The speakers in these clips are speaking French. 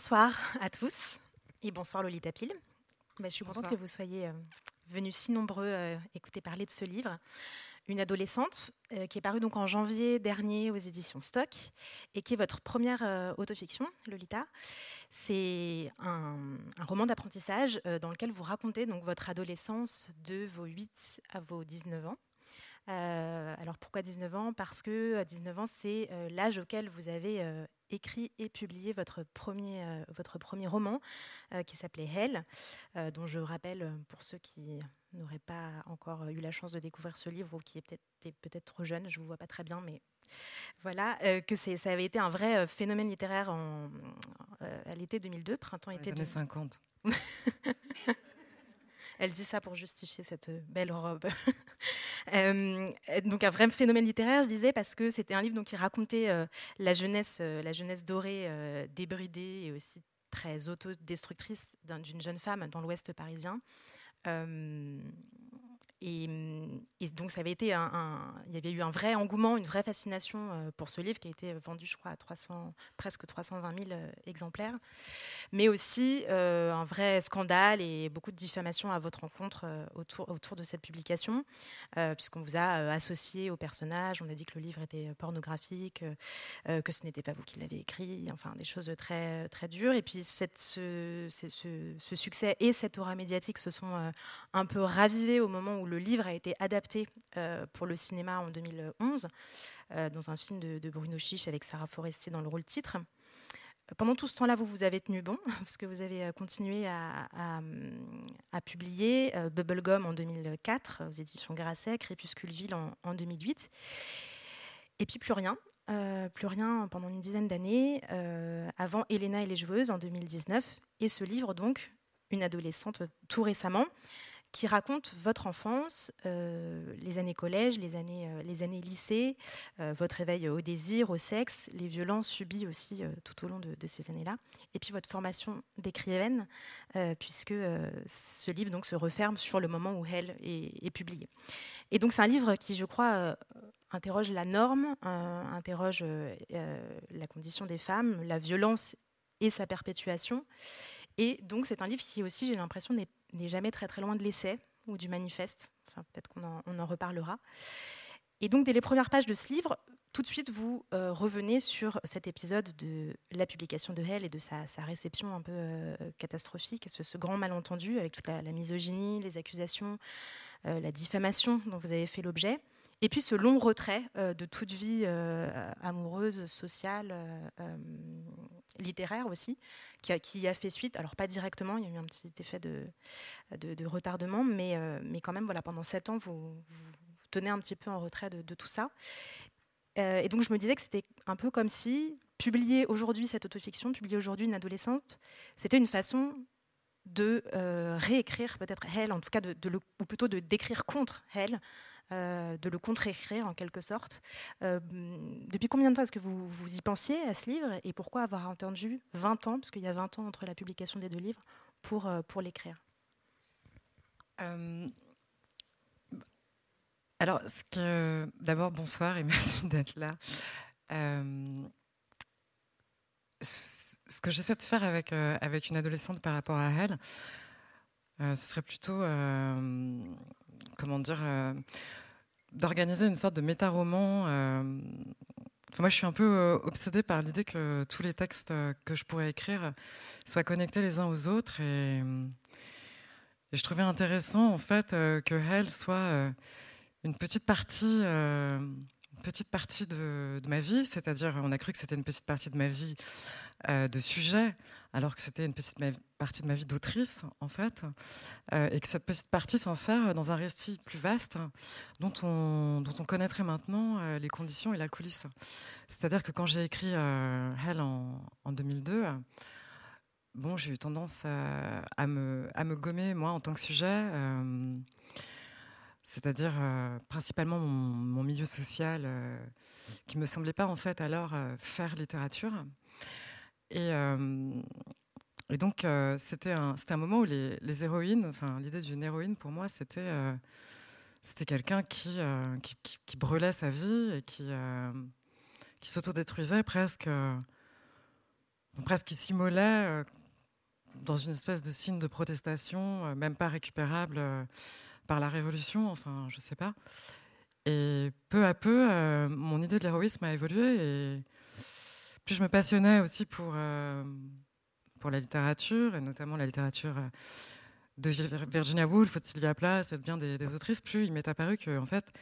bonsoir à tous et bonsoir Lolita Pile. Bah, je suis contente que vous soyez euh, venus si nombreux euh, écouter parler de ce livre. Une adolescente euh, qui est parue donc en janvier dernier aux éditions Stock et qui est votre première autofiction, Lolita. C'est un, un, roman d'apprentissage dans lequel vous racontez donc votre adolescence de vos 8 à vos 19 ans. alors pourquoi 19 ans? Parce que à 19 ans, c'est l'âge auquel vous avez écrit et publié votre premier, euh, votre premier roman euh, qui s'appelait Hell, euh, dont je rappelle pour ceux qui n'auraient pas encore eu la chance de découvrir ce livre ou qui est peut-être peut trop jeune, je ne vous vois pas très bien, mais voilà, que ça avait été un vrai phénomène littéraire en, à l'été 2002, printemps-été. années 50. Elle dit ça pour justifier cette belle robe. Euh, donc un vrai phénomène littéraire, je disais, parce que c'était un livre donc, qui racontait euh, la, jeunesse, euh, la jeunesse dorée, débridée et aussi très autodestructrice d'une jeune femme dans l'Ouest parisien. Et, donc, ça avait été un, il y avait eu un vrai engouement, une vraie fascination euh, pour ce livre qui a été vendu, je crois, à 300, presque 320 000 euh, exemplaires, mais aussi euh, un vrai scandale et beaucoup de diffamation à votre rencontre autour, de cette publication, puisqu'on vous a associé au personnage, on a dit que le livre était pornographique, que ce n'était pas vous qui l'avez écrit, enfin des choses très, très dures. Et puis, ce, succès et cette aura médiatique se sont un peu ravivés au moment où le livre a été adapté euh, pour le cinéma en 2011 euh, dans un film de, Bruno Chiche avec Sarah Forestier dans le rôle titre. Pendant tout ce temps-là, vous vous avez tenu bon, parce que vous avez euh, continué à, publier Bubblegum en 2004 aux éditions Grasset, Crépuscule-Ville en, 2008. Et puis plus rien, plus rien pendant une dizaine d'années, avant Elena et les joueuses en 2019, et ce livre donc, Une adolescente tout récemment, qui raconte votre enfance, euh, les années collège, les années, euh, les années lycée, euh, votre éveil au désir, au sexe, les violences subies aussi tout au long de, ces années-là, et puis votre formation d'écrivaine, puisque ce livre donc se referme sur le moment où elle est, publié. Et donc c'est un livre qui, je crois, interroge la norme, interroge la condition des femmes, la violence et sa perpétuation. Et donc c'est un livre qui aussi, j'ai l'impression, n'est n'est jamais très très loin de l'essai ou du manifeste. Enfin, peut-être qu'on en, on en, reparlera. Et donc, dès les premières pages de ce livre, tout de suite, vous euh, revenez sur cet épisode de la publication de Hell et de sa, réception un peu euh, catastrophique, ce, ce, grand malentendu avec toute la, misogynie, les accusations, euh, la diffamation dont vous avez fait l'objet. Et puis ce long retrait de toute vie amoureuse, sociale, littéraire aussi, qui a, fait suite, alors pas directement, il y a eu un petit effet de, de, retardement, mais, euh, mais quand même, voilà, pendant sept ans, vous, vous, tenez un petit peu en retrait de, tout ça. Euh, et donc je me disais que c'était un peu comme si publier aujourd'hui cette autofiction, publier aujourd'hui une adolescente, c'était une façon de euh, réécrire peut-être elle, en tout cas, ou plutôt de d'écrire contre elle, euh, de le contre-écrire en quelque sorte. Euh, depuis combien de temps est-ce que vous, vous y pensiez à ce livre et pourquoi avoir attendu 20 ans, parce qu'il y a 20 ans entre la publication des deux livres, pour, euh, pour l'écrire? Alors, que, d'abord, bonsoir et merci d'être là. ce que j'essaie de faire avec, avec une adolescente par rapport à elle, ce serait plutôt comment dire, d'organiser une sorte de méta-roman. Euh, moi, je suis un peu euh, obsédée par l'idée que tous les textes euh, que je pourrais écrire soient connectés les uns aux autres. Et, je trouvais intéressant, en fait, que elle soit une petite partie, petite partie de, ma vie. C'est-à-dire, on a cru que c'était une petite partie de ma vie de sujet, alors que c'était une petite partie de ma vie d'autrice, en fait, euh, et que cette petite partie s'insère dans un récit plus vaste dont on, dont on connaîtrait maintenant euh, les conditions et la coulisse. C'est-à-dire que quand j'ai écrit euh, Hell en, en, 2002, bon, j'ai eu tendance à, me, à me gommer, moi, en tant que sujet, c'est-à-dire principalement mon, milieu social, qui me semblait pas, en fait, alors faire littérature. Et, et donc, euh, c'était un, un, moment où les, héroïnes, enfin, l'idée d'une héroïne pour moi, c'était euh, c'était quelqu'un euh, qui, qui, brûlait sa vie et qui, qui s'autodétruisait presque presque qui s'immolait dans une espèce de signe de protestation, même pas récupérable par la Révolution, enfin, je sais pas. Et peu à peu, mon idée de l'héroïsme a évolué et plus je me passionnais aussi pour, pour la littérature, et notamment la littérature de Virginia Woolf, de Sylvia Plath et bien des, autrices, plus il m'est apparu que en fait,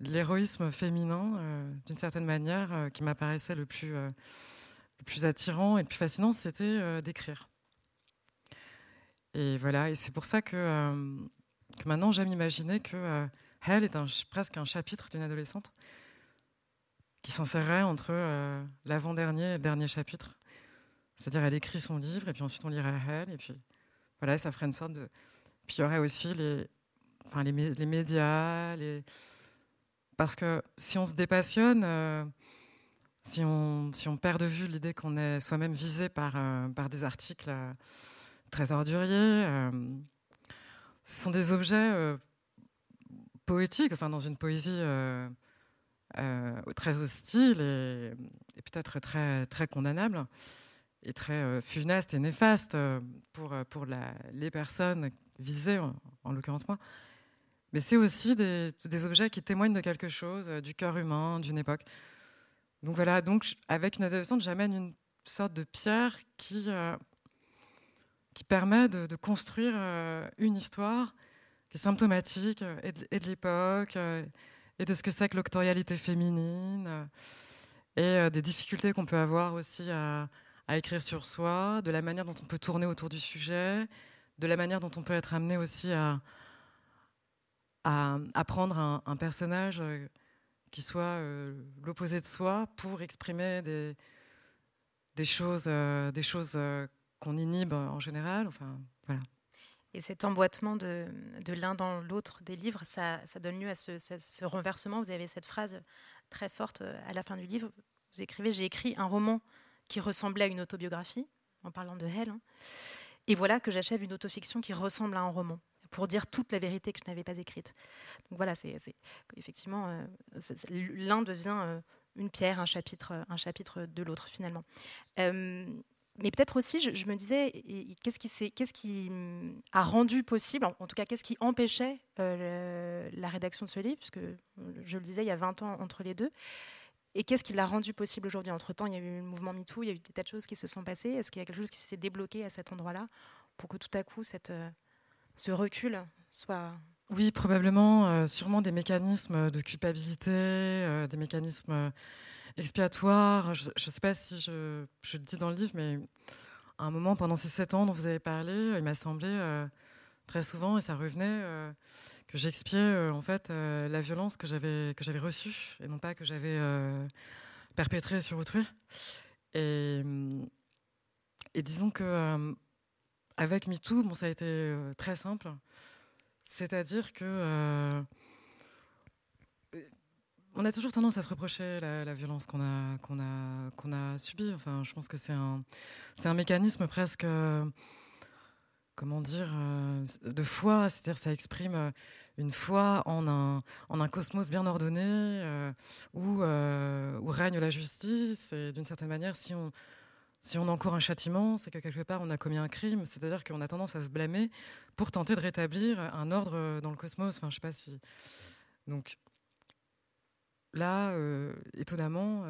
l'héroïsme féminin, euh, d'une certaine manière, euh, qui m'apparaissait le plus, euh, le plus attirant et le plus fascinant, c'était d'écrire. Et voilà, et c'est pour ça que, que maintenant j'aime imaginer que Hell est un, presque un chapitre d'une adolescente qui s'insérerait entre l'avant-dernier et le dernier chapitre. C'est-à-dire, elle écrit son livre, et puis ensuite on lirait Hell, et puis voilà, ça ferait une sorte de. Puis il y aurait aussi les, enfin, les, les médias, les... parce que si on se dépassionne, euh, si, on, si on perd de vue l'idée qu'on est soi-même visé par, euh, par des articles euh, très orduriers, ce sont des objets poétiques, enfin dans une poésie très hostile et, et peut-être très, très condamnable est très euh, funeste et néfaste euh, pour, euh, les personnes visées, en, l'occurrence moi. Mais c'est aussi des, objets qui témoignent de quelque chose, du cœur humain, d'une époque. Donc voilà, donc avec une adolescente, j'amène une sorte de pierre qui, permet de, construire une histoire qui est symptomatique et de l'époque et de ce que c'est que l'octorialité féminine et des difficultés qu'on peut avoir aussi à écrire sur soi, de la manière dont on peut tourner autour du sujet, de la manière dont on peut être amené aussi à, à, prendre un, personnage euh, qui soit euh, l'opposé de soi pour exprimer des, choses, euh, des choses qu'on inhibe en général. Enfin, voilà. Et cet emboîtement de, l'un dans l'autre des livres, ça, donne lieu à ce, renversement. Vous avez cette phrase très forte à la fin du livre. Vous écrivez J'ai écrit un roman qui ressemblait à une autobiographie, en parlant de Hell. Hein. Et voilà que j'achève une autofiction qui ressemble à un roman, pour dire toute la vérité que je n'avais pas écrite. Donc voilà, c'est effectivement, euh, l'un devient euh, une pierre, un chapitre, un chapitre de l'autre finalement. Euh, mais peut-être aussi, je, me disais, qu'est-ce qui, hum, a rendu possible, en, tout cas, qu'est-ce qui empêchait la rédaction de ce livre, puisque je le disais, il y a 20 ans entre les deux. Et qu'est-ce qui l'a rendu possible aujourd'hui? Entre-temps, il y a eu le mouvement MeToo, il y a eu des tas de choses qui se sont passées. Est-ce qu'il y a quelque chose qui s'est débloqué à cet endroit-là pour que tout à coup, euh, ce recul soit... Oui, probablement, euh, sûrement des mécanismes de culpabilité, euh, des mécanismes expiatoires. Je ne sais pas si je, le dis dans le livre, mais à un moment, pendant ces sept ans dont vous avez parlé, il m'a semblé très souvent, et ça revenait que j'expiais euh, en fait euh, la violence que j'avais reçue et non pas que j'avais euh, perpétrée sur autrui. Et, et disons que avec MeToo, bon, ça a été très simple. C'est-à-dire que on a toujours tendance à se reprocher la, violence qu'on a a a subie. Enfin, je pense que c'est un un mécanisme presque comment dire, euh, de foi, c'est-à-dire ça exprime euh, une foi en un, en un cosmos bien ordonné euh, où, où, règne la justice. Et d'une certaine manière, si on, si on encourt un châtiment, c'est que quelque part on a commis un crime, c'est-à-dire qu'on a tendance à se blâmer pour tenter de rétablir un ordre dans le cosmos. Enfin, je sais pas si. Donc là, étonnamment,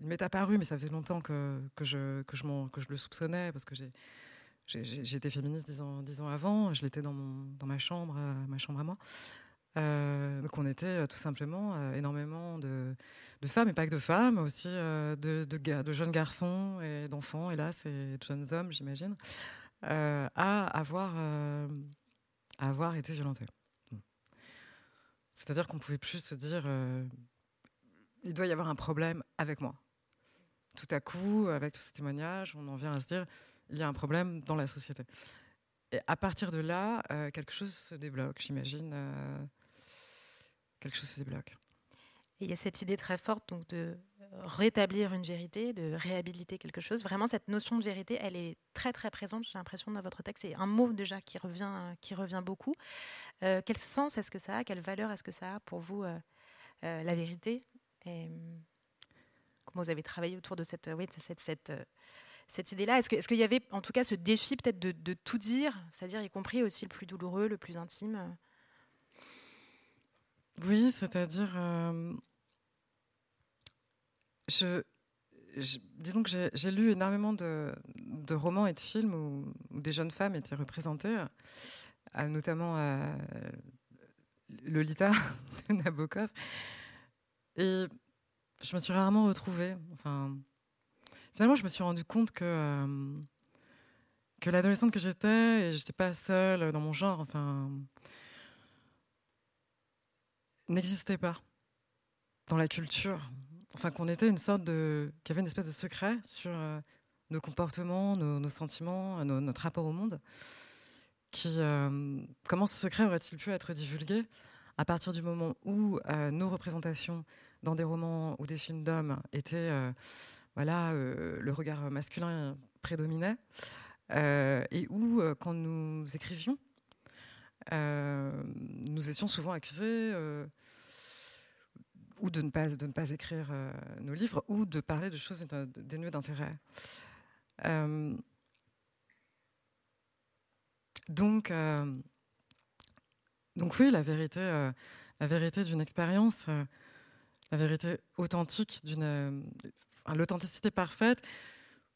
il m'est apparu, mais ça faisait longtemps que, je, que, je, que je le soupçonnais parce que J'étais féministe dix ans, dix ans avant, je l'étais dans, dans ma chambre, euh, ma chambre à moi. Euh, donc on était euh, tout simplement énormément de, de, femmes, et pas que de femmes, aussi de, de, de, jeunes garçons et d'enfants, hélas, et de jeunes hommes, j'imagine, à, avoir, à avoir été violentés. C'est-à-dire qu'on pouvait plus se dire, il doit y avoir un problème avec moi. Tout à coup, avec tous ces témoignages, on en vient à se dire, il y a un problème dans la société. Et à partir de là, euh, quelque chose se débloque, j'imagine. Euh, quelque chose se débloque. Et il y a cette idée très forte donc, de rétablir une vérité, de réhabiliter quelque chose. Vraiment, cette notion de vérité, elle est très très présente, j'ai l'impression, dans votre texte. C'est un mot déjà qui revient, qui revient beaucoup. Euh, quel sens est-ce que ça a? Quelle valeur est-ce que ça a pour vous, la vérité? Comment vous avez travaillé autour de cette, cette cette idée-là? Est-ce qu'il y avait en tout cas ce défi peut-être de, tout dire, c'est-à-dire y compris aussi le plus douloureux, le plus intime? Oui, c'est-à-dire... je, disons que j'ai lu énormément de, romans et de films où, des jeunes femmes étaient représentées, notamment Lolita de Nabokov. Et je me suis rarement retrouvée. Enfin, finalement, je me suis rendu compte que, euh, que l'adolescente que j'étais, et j'étais pas seule dans mon genre, enfin, n'existait pas dans la culture. Enfin, qu'on était une sorte de. qu'il y avait une espèce de secret sur euh, nos comportements, nos, sentiments, notre rapport au monde. Qui, euh, comment ce secret aurait-il pu être divulgué? À partir du moment où nos représentations dans des romans ou des films d'hommes étaient voilà, euh, le regard masculin prédominait, euh, et où, euh, quand nous écrivions, nous étions souvent accusés ou de ne pas, de ne pas écrire nos livres, ou de parler de choses dénuées d'intérêt. donc, donc oui, la vérité, la vérité d'une expérience, la vérité authentique d'une l'authenticité parfaite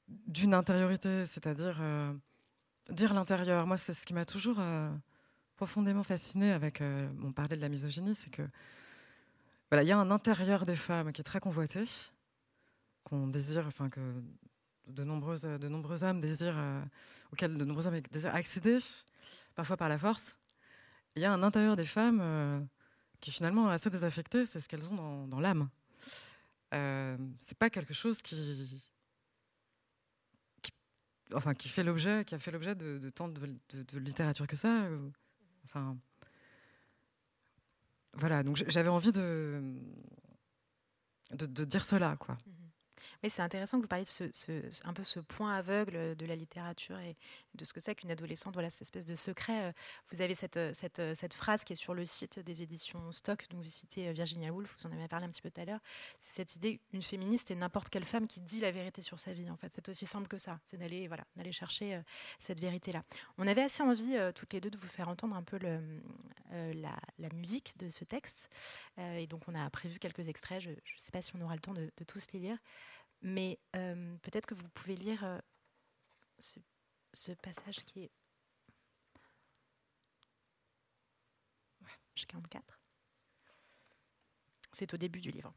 d'une intériorité, c'est-à-dire euh, dire l'intérieur. Moi, c'est ce qui m'a toujours euh, profondément fasciné avec. Euh, on parlait de la misogynie, c'est que voilà, il y a un intérieur des femmes qui est très convoité, qu'on désire, enfin que de nombreuses, de nombreuses âmes désirent, auxquelles de nombreuses âmes désirent accéder, parfois par la force. Il y a un intérieur des femmes qui finalement est assez désaffecté, c'est ce qu'elles ont dans, l'âme. Euh, c'est pas quelque chose qui, enfin, qui fait l'objet, qui a fait l'objet de, tant de, littérature que ça. Euh, enfin, voilà. Donc j'avais envie de, de, dire cela, quoi. Mhm. Mais c'est intéressant que vous parliez de ce, un peu ce point aveugle de la littérature et de ce que c'est qu'une adolescente, voilà, cette espèce de secret. Euh, vous avez cette, euh, euh, cette, phrase qui est sur le site des éditions Stock, dont vous citez Virginia Woolf, vous en avez parlé un petit peu tout à l'heure. C'est cette idée, une féministe et n'importe quelle femme qui dit la vérité sur sa vie, en fait. C'est aussi simple que ça, c'est d'aller voilà, chercher cette vérité-là. On avait assez envie, toutes les deux, de vous faire entendre un peu la, musique de ce texte. et donc, on a prévu quelques extraits. Je ne sais pas si on aura le temps de tous les lire. Mais euh, peut-être que vous pouvez lire euh, ce, passage qui est. Ouais, 44. C'est au début du livre.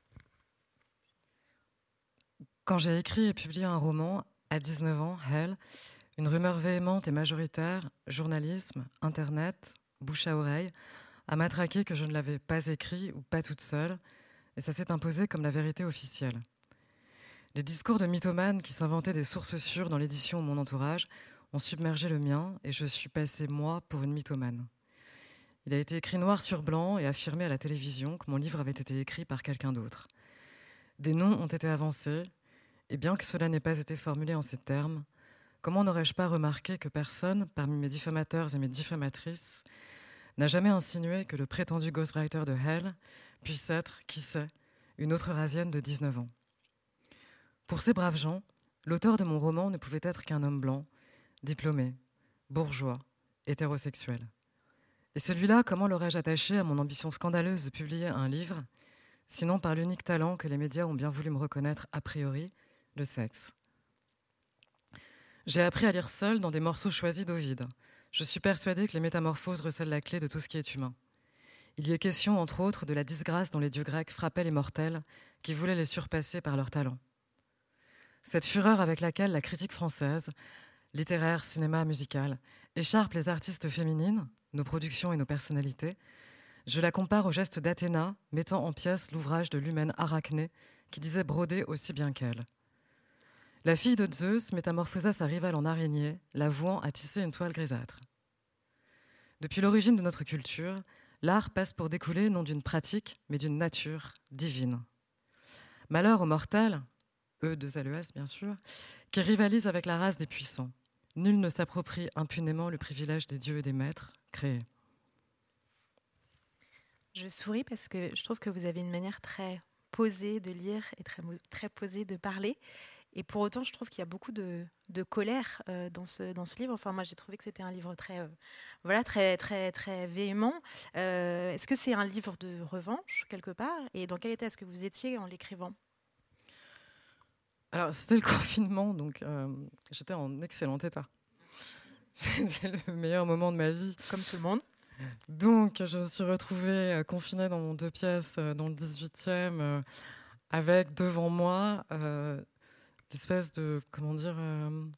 Quand j'ai écrit et publié un roman, à 19 ans, Hell, une rumeur véhémente et majoritaire, journalisme, Internet, bouche à oreille, a matraqué que je ne l'avais pas écrit ou pas toute seule, et ça s'est imposé comme la vérité officielle. Les discours de mythomanes qui s'inventaient des sources sûres dans l'édition Mon entourage ont submergé le mien et je suis passé, moi, pour une mythomane. Il a été écrit noir sur blanc et affirmé à la télévision que mon livre avait été écrit par quelqu'un d'autre. Des noms ont été avancés, et bien que cela n'ait pas été formulé en ces termes, comment n'aurais-je pas remarqué que personne, parmi mes diffamateurs et mes diffamatrices, n'a jamais insinué que le prétendu ghostwriter de Hell puisse être, qui sait, une autre rasienne de 19 ans? Pour ces braves gens, l'auteur de mon roman ne pouvait être qu'un homme blanc, diplômé, bourgeois, hétérosexuel. Et celui-là, comment l'aurais-je attaché à mon ambition scandaleuse de publier un livre, sinon par l'unique talent que les médias ont bien voulu me reconnaître a priori, le sexe? J'ai appris à lire seul dans des morceaux choisis d'Ovide. Je suis persuadée que les métamorphoses recèlent la clé de tout ce qui est humain. Il y est question, entre autres, de la disgrâce dont les dieux grecs frappaient les mortels qui voulaient les surpasser par leur talent. Cette fureur avec laquelle la critique française, littéraire, cinéma, musical, écharpe les artistes féminines, nos productions et nos personnalités, je la compare au geste d'Athéna mettant en pièces l'ouvrage de l'humaine Arachné qui disait broder aussi bien qu'elle. La fille de Zeus métamorphosa sa rivale en araignée, la vouant à tisser une toile grisâtre. Depuis l'origine de notre culture, l'art passe pour découler non d'une pratique, mais d'une nature divine. Malheur aux mortels, eux de Zaloès bien sûr, qui rivalisent avec la race des puissants. Nul ne s'approprie impunément le privilège des dieux et des maîtres créés. Je souris parce que je trouve que vous avez une manière très posée de lire et très, très posée de parler. Et pour autant, je trouve qu'il y a beaucoup de, colère euh, dans, ce, dans ce livre. Enfin, moi, j'ai trouvé que c'était un livre très, euh, voilà, très, très, très véhément. Euh, est-ce que c'est un livre de revanche, quelque part? Et dans quel état est-ce que vous étiez en l'écrivant? Alors, c'était le confinement, donc j'étais en excellent état. C'était le meilleur moment de ma vie. Comme tout le monde. Donc, je me suis retrouvée confinée dans mon deux pièces dans le 18e, avec devant moi espèce de comment dire euh, une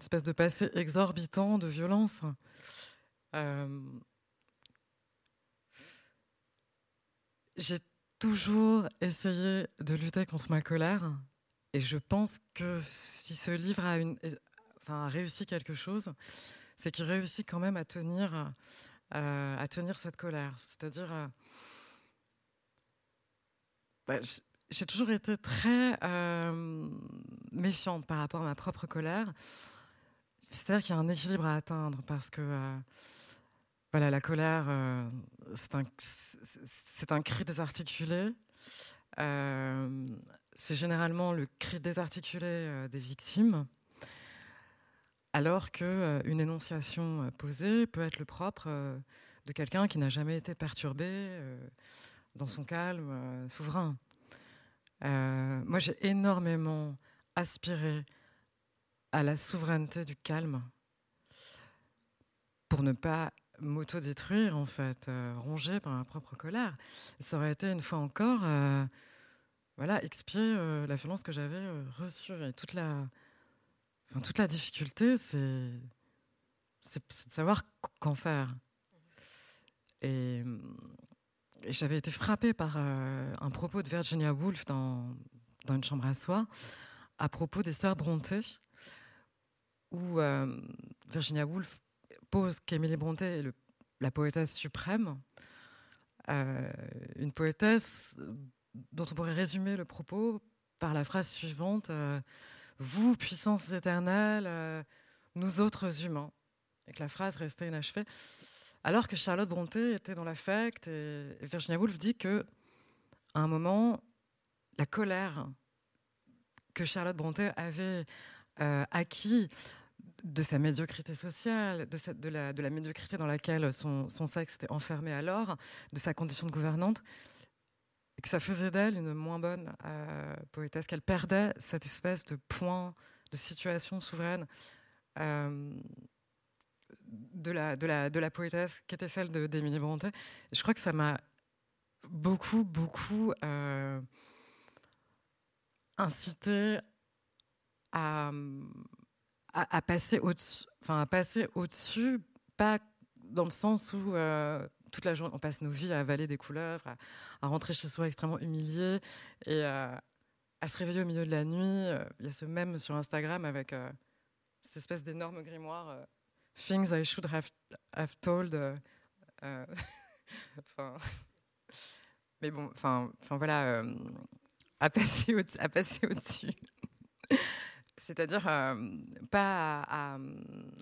espèce de passé exorbitant de violence. Euh, j'ai toujours essayé de lutter contre ma colère et je pense que si ce livre a, réussi quelque chose, c'est qu'il réussit quand même à tenir, euh, cette colère. C'est-à-dire, bah, j'ai toujours été très euh, méfiante par rapport à ma propre colère. C'est-à-dire qu'il y a un équilibre à atteindre parce que euh, voilà, la colère, euh, c'est un cri désarticulé. C'est généralement le cri désarticulé des victimes, alors qu'une énonciation posée peut être le propre de quelqu'un qui n'a jamais été perturbé dans son calme souverain. Euh, moi, j'ai énormément aspiré à la souveraineté du calme pour ne pas m'autodétruire, en fait, euh, rongé par ma propre colère. Ça aurait été une fois encore, euh, voilà, expier la violence que j'avais reçue. Et toute la, toute la difficulté, c'est, de savoir qu'en faire. Et j'avais été frappée par euh, un propos de Virginia Woolf dans, dans Une chambre à soi, à propos des sœurs Brontë, où euh, Virginia Woolf pose qu'Émilie Brontë est la poétesse suprême, euh, une poétesse dont on pourrait résumer le propos par la phrase suivante Vous, puissance éternelle, nous autres humains. Et que la phrase restait inachevée. Alors que Charlotte Brontë était dans l'affect et Virginia Woolf dit que à un moment, la colère que Charlotte Brontë avait euh, acquis de sa médiocrité sociale, de, la, médiocrité dans laquelle son, sexe était enfermé alors, de sa condition de gouvernante, que ça faisait d'elle une moins bonne euh, poétesse, qu'elle perdait cette espèce de point, de situation souveraine. Euh, de la, de, la, de la poétesse qui était celle d'Émilie Brontë. Je crois que ça m'a beaucoup, beaucoup euh, incité à, à, passer au-dessus, enfin au-dessus, pas dans le sens où toute la journée on passe nos vies à avaler des couleuvres, à, rentrer chez soi extrêmement humilié et à se réveiller au milieu de la nuit. Il y a ce même sur Instagram avec cette espèce d'énorme grimoire things I should have, have told. Euh, euh, mais bon, enfin, enfin voilà, euh, à passer au, à passer au-dessus. C'est-à-dire pas à,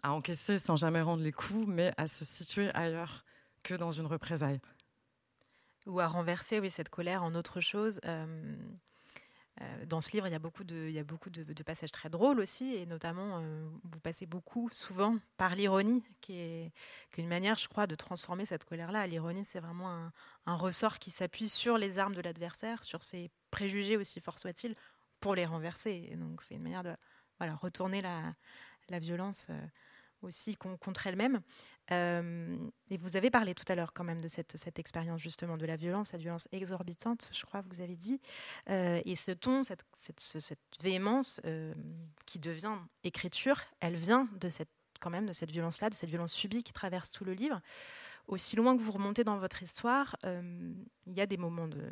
encaisser sans jamais rendre les coups, mais à se situer ailleurs que dans une représaille. Ou à renverser oui, cette colère en autre chose. Euh, dans ce livre, il y a beaucoup de, passages très drôles aussi, et notamment, euh, vous passez beaucoup, souvent, par l'ironie, qui est, une manière, je crois, de transformer cette colère-là. L'ironie, c'est vraiment un, ressort qui s'appuie sur les armes de l'adversaire, sur ses préjugés, aussi forts soient-ils, pour les renverser. Donc, c'est une manière de voilà, retourner la violence. Aussi contre elle-même. Euh, et vous avez parlé tout à l'heure quand même de cette, expérience justement de la violence, cette violence exorbitante, je crois vous avez dit. Euh, et ce ton, cette, véhémence euh, qui devient écriture, elle vient de cette, quand même de cette violence-là, de cette violence subie qui traverse tout le livre. Aussi loin que vous remontez dans votre histoire, il y a des moments de,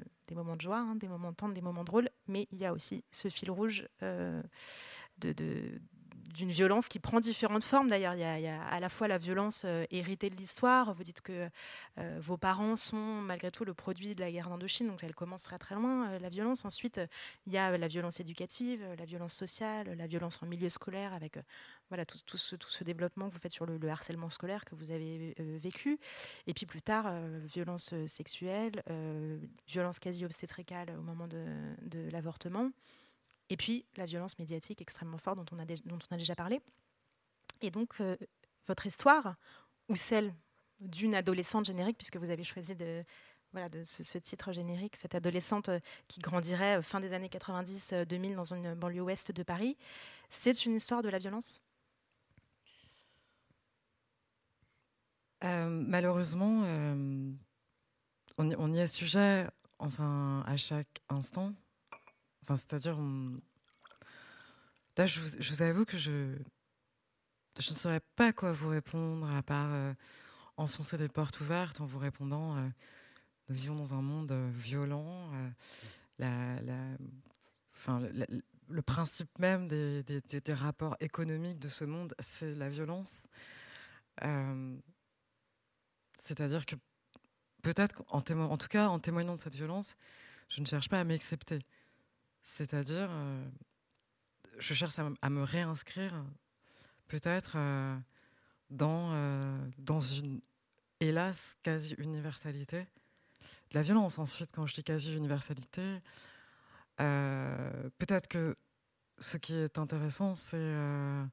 joie, hein, des moments tendres, des moments drôles, mais il y a aussi ce fil rouge de d'une violence qui prend différentes formes. D'ailleurs, il, y, a à la fois la violence euh, héritée de l'histoire. Vous dites que euh, vos parents sont malgré tout le produit de la guerre d'Indochine, donc elle commence très très loin, euh, la violence. Ensuite, il y a la violence éducative, la violence sociale, la violence en milieu scolaire, avec tout, ce, développement que vous faites sur le, harcèlement scolaire que vous avez vécu. Et puis plus tard, violence sexuelle, violence quasi obstétricale au moment de l'avortement. Et puis la violence médiatique extrêmement forte dont on a, on déjà parlé. Et donc, votre histoire, ou celle d'une adolescente générique, puisque vous avez choisi de, ce, titre générique, cette adolescente euh, qui grandirait euh, fin des années 90-2000 euh, dans une banlieue ouest de Paris. C'est une histoire de la violence? Malheureusement, on, y est sujet enfin, à chaque instant. C'est-à-dire, là, je vous, avoue que je, ne saurais pas quoi vous répondre à part enfoncer des portes ouvertes en vous répondant nous vivons dans un monde euh, violent. Euh, le principe même des, rapports économiques de ce monde, c'est la violence. Euh, c'est-à-dire que peut-être, en, en, tout cas, en témoignant de cette violence, je ne cherche pas à m'accepter. C'est-à-dire, je cherche à, me réinscrire, peut-être, dans, dans une, hélas, quasi-universalité de la violence. Ensuite, quand je dis quasi-universalité, euh, peut-être que ce qui est intéressant, c'est euh,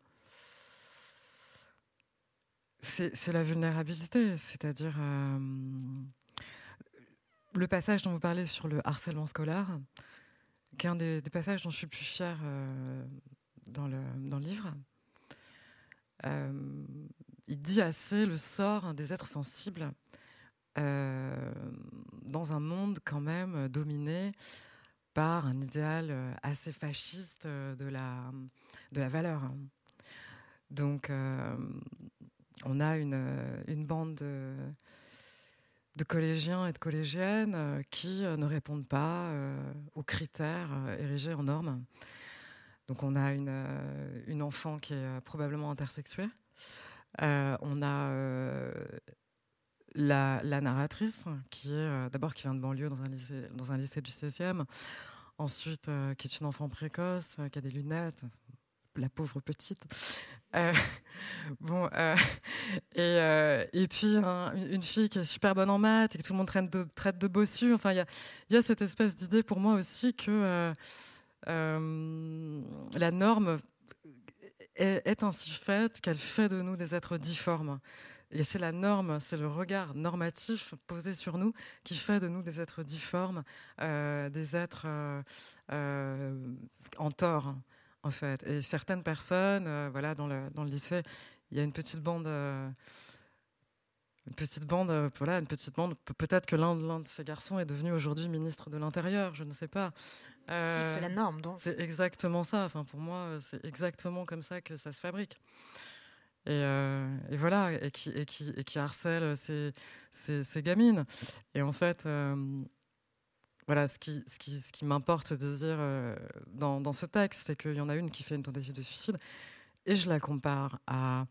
la vulnérabilité, c'est-à-dire euh, le passage dont vous parlez sur le harcèlement scolaire, qui des, passages dont je suis plus fière dans, le, dans le livre. il dit assez le sort des êtres sensibles euh, dans un monde quand même dominé par un idéal euh, assez fasciste euh, de la, valeur. Donc, on a une, une bande de, de, collégiens et de collégiennes qui ne répondent pas aux critères érigés en normes. Donc, on a une, enfant qui est probablement intersexuée. on a la, narratrice, qui est euh, d'abord qui vient de banlieue dans un lycée, du 16e, ensuite euh, qui est une enfant précoce, euh, qui a des lunettes, la pauvre petite. bon, et, et, puis une, fille qui est super bonne en maths et que tout le monde traite de, traite de bossu. Enfin, il y a, cette espèce d'idée pour moi aussi que la norme est, est ainsi faite qu'elle fait de nous des êtres difformes. Et c'est la norme, c'est le regard normatif posé sur nous qui fait de nous des êtres difformes, euh, des êtres euh, euh, en tort, en fait. Et certaines personnes, voilà, dans le, dans le lycée, il y a une petite bande une petite bande, voilà, une petite bande. Peut-être que l'un de ces garçons est devenu aujourd'hui ministre de l'Intérieur, je ne sais pas. c'est la norme, donc. C'est exactement ça. Enfin, pour moi, c'est exactement comme ça que ça se fabrique. Euh, et, voilà, et qui, et qui, et qui harcèle ces, ces, gamines. Et en fait, euh, voilà, ce qui, m'importe de dire euh, dans, ce texte, c'est qu'il y en a une qui fait une tentative de suicide, et je la compare à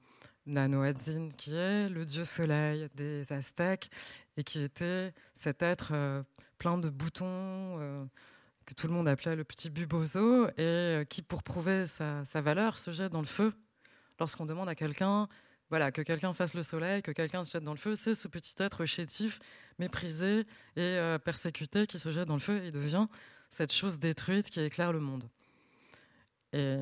Nanoadzin, qui est le dieu soleil des Aztèques, et qui était cet être plein de boutons que tout le monde appelait le petit bubozo, et qui, pour prouver sa, sa valeur, se jette dans le feu lorsqu'on demande à quelqu'un voilà, que quelqu'un fasse le soleil, que quelqu'un se jette dans le feu, c'est ce petit être chétif, méprisé et euh, persécuté qui se jette dans le feu et devient cette chose détruite qui éclaire le monde. Et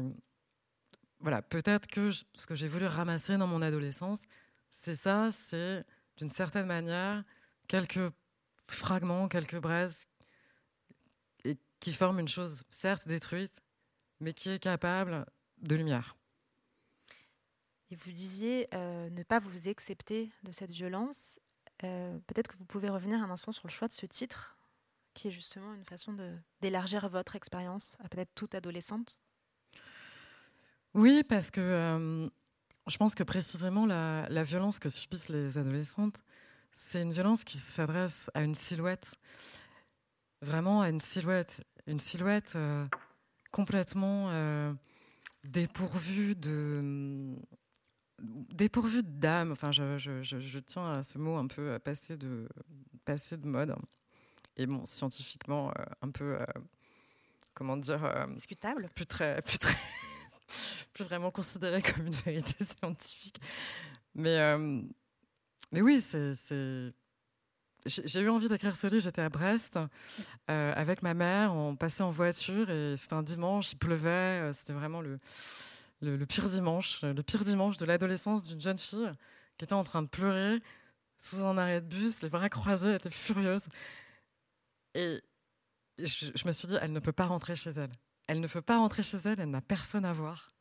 voilà, peut-être que ce que j'ai voulu ramasser dans mon adolescence, c'est ça, c'est d'une certaine manière quelques fragments, quelques braises et qui forment une chose certes détruite, mais qui est capable de lumière. Et vous disiez euh, ne pas vous accepter de cette violence. Euh, peut-être que vous pouvez revenir un instant sur le choix de ce titre, qui est justement une façon d'élargir votre expérience à peut-être toute adolescente. Oui, parce que euh, je pense que précisément la, la, violence que subissent les adolescentes, c'est une violence qui s'adresse à une silhouette, vraiment à une silhouette, une silhouette complètement dépourvue de dépourvu d'âme. Enfin, je, je, je, tiens à ce mot un peu passé de, passé de mode. Et bon, scientifiquement, euh, un peu, euh, comment dire. Euh, Discutable. Plus très. Plus, très plus vraiment considéré comme une vérité scientifique. Mais, mais oui, c'est. j'ai eu envie d'écrire ce livre. J'étais à Brest avec ma mère. On passait en voiture et c'était un dimanche. Il pleuvait. C'était vraiment le, le, pire dimanche, le pire dimanche de l'adolescence d'une jeune fille qui était en train de pleurer sous un arrêt de bus, les bras croisés, elle était furieuse. Et je, me suis dit, elle ne peut pas rentrer chez elle. Elle ne peut pas rentrer chez elle, elle n'a personne à voir.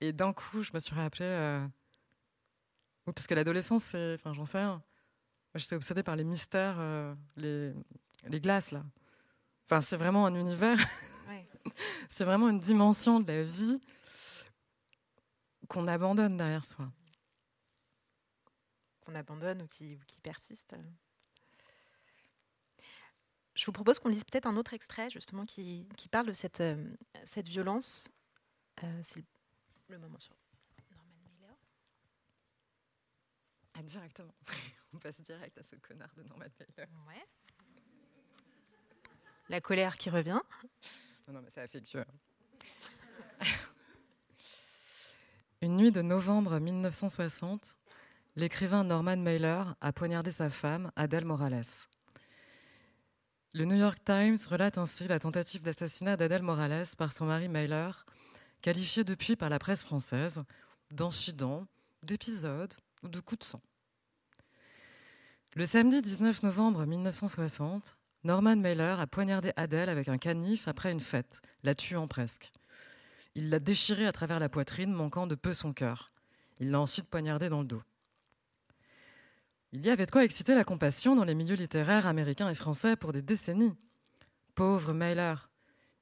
Et d'un coup, je me suis rappelé. Euh... parce que l'adolescence, c'est. Enfin, j'en sais rien. Moi, j'étais obsédée par les mystères, euh, les, les glaces, là. Enfin, c'est vraiment un univers. c'est vraiment une dimension de la vie qu'on abandonne derrière soi. Qu'on abandonne ou qui, ou qui persiste. Je vous propose qu'on lise peut-être un autre extrait justement qui, qui parle de cette, euh, cette violence. Euh, c'est le, moment sur Norman Mailer. Ah, directement. On passe direct à ce connard de Norman Mailer. Ouais. La colère qui revient. Non, non mais c'est affectueux. Une nuit de novembre 1960, l'écrivain Norman Mailer a poignardé sa femme, Adèle Morales. Le New York Times relate ainsi la tentative d'assassinat d'Adèle Morales par son mari Mailer, qualifié depuis par la presse française d'incident, d'épisode ou de coup de sang. Le samedi 19 novembre 1960, Norman Mailer a poignardé Adèle avec un canif après une fête, la tuant presque. Il l'a déchirée à travers la poitrine, manquant de peu son cœur. Il l'a ensuite poignardée dans le dos. Il y avait de quoi exciter la compassion dans les milieux littéraires américains et français pour des décennies. Pauvre Mailer,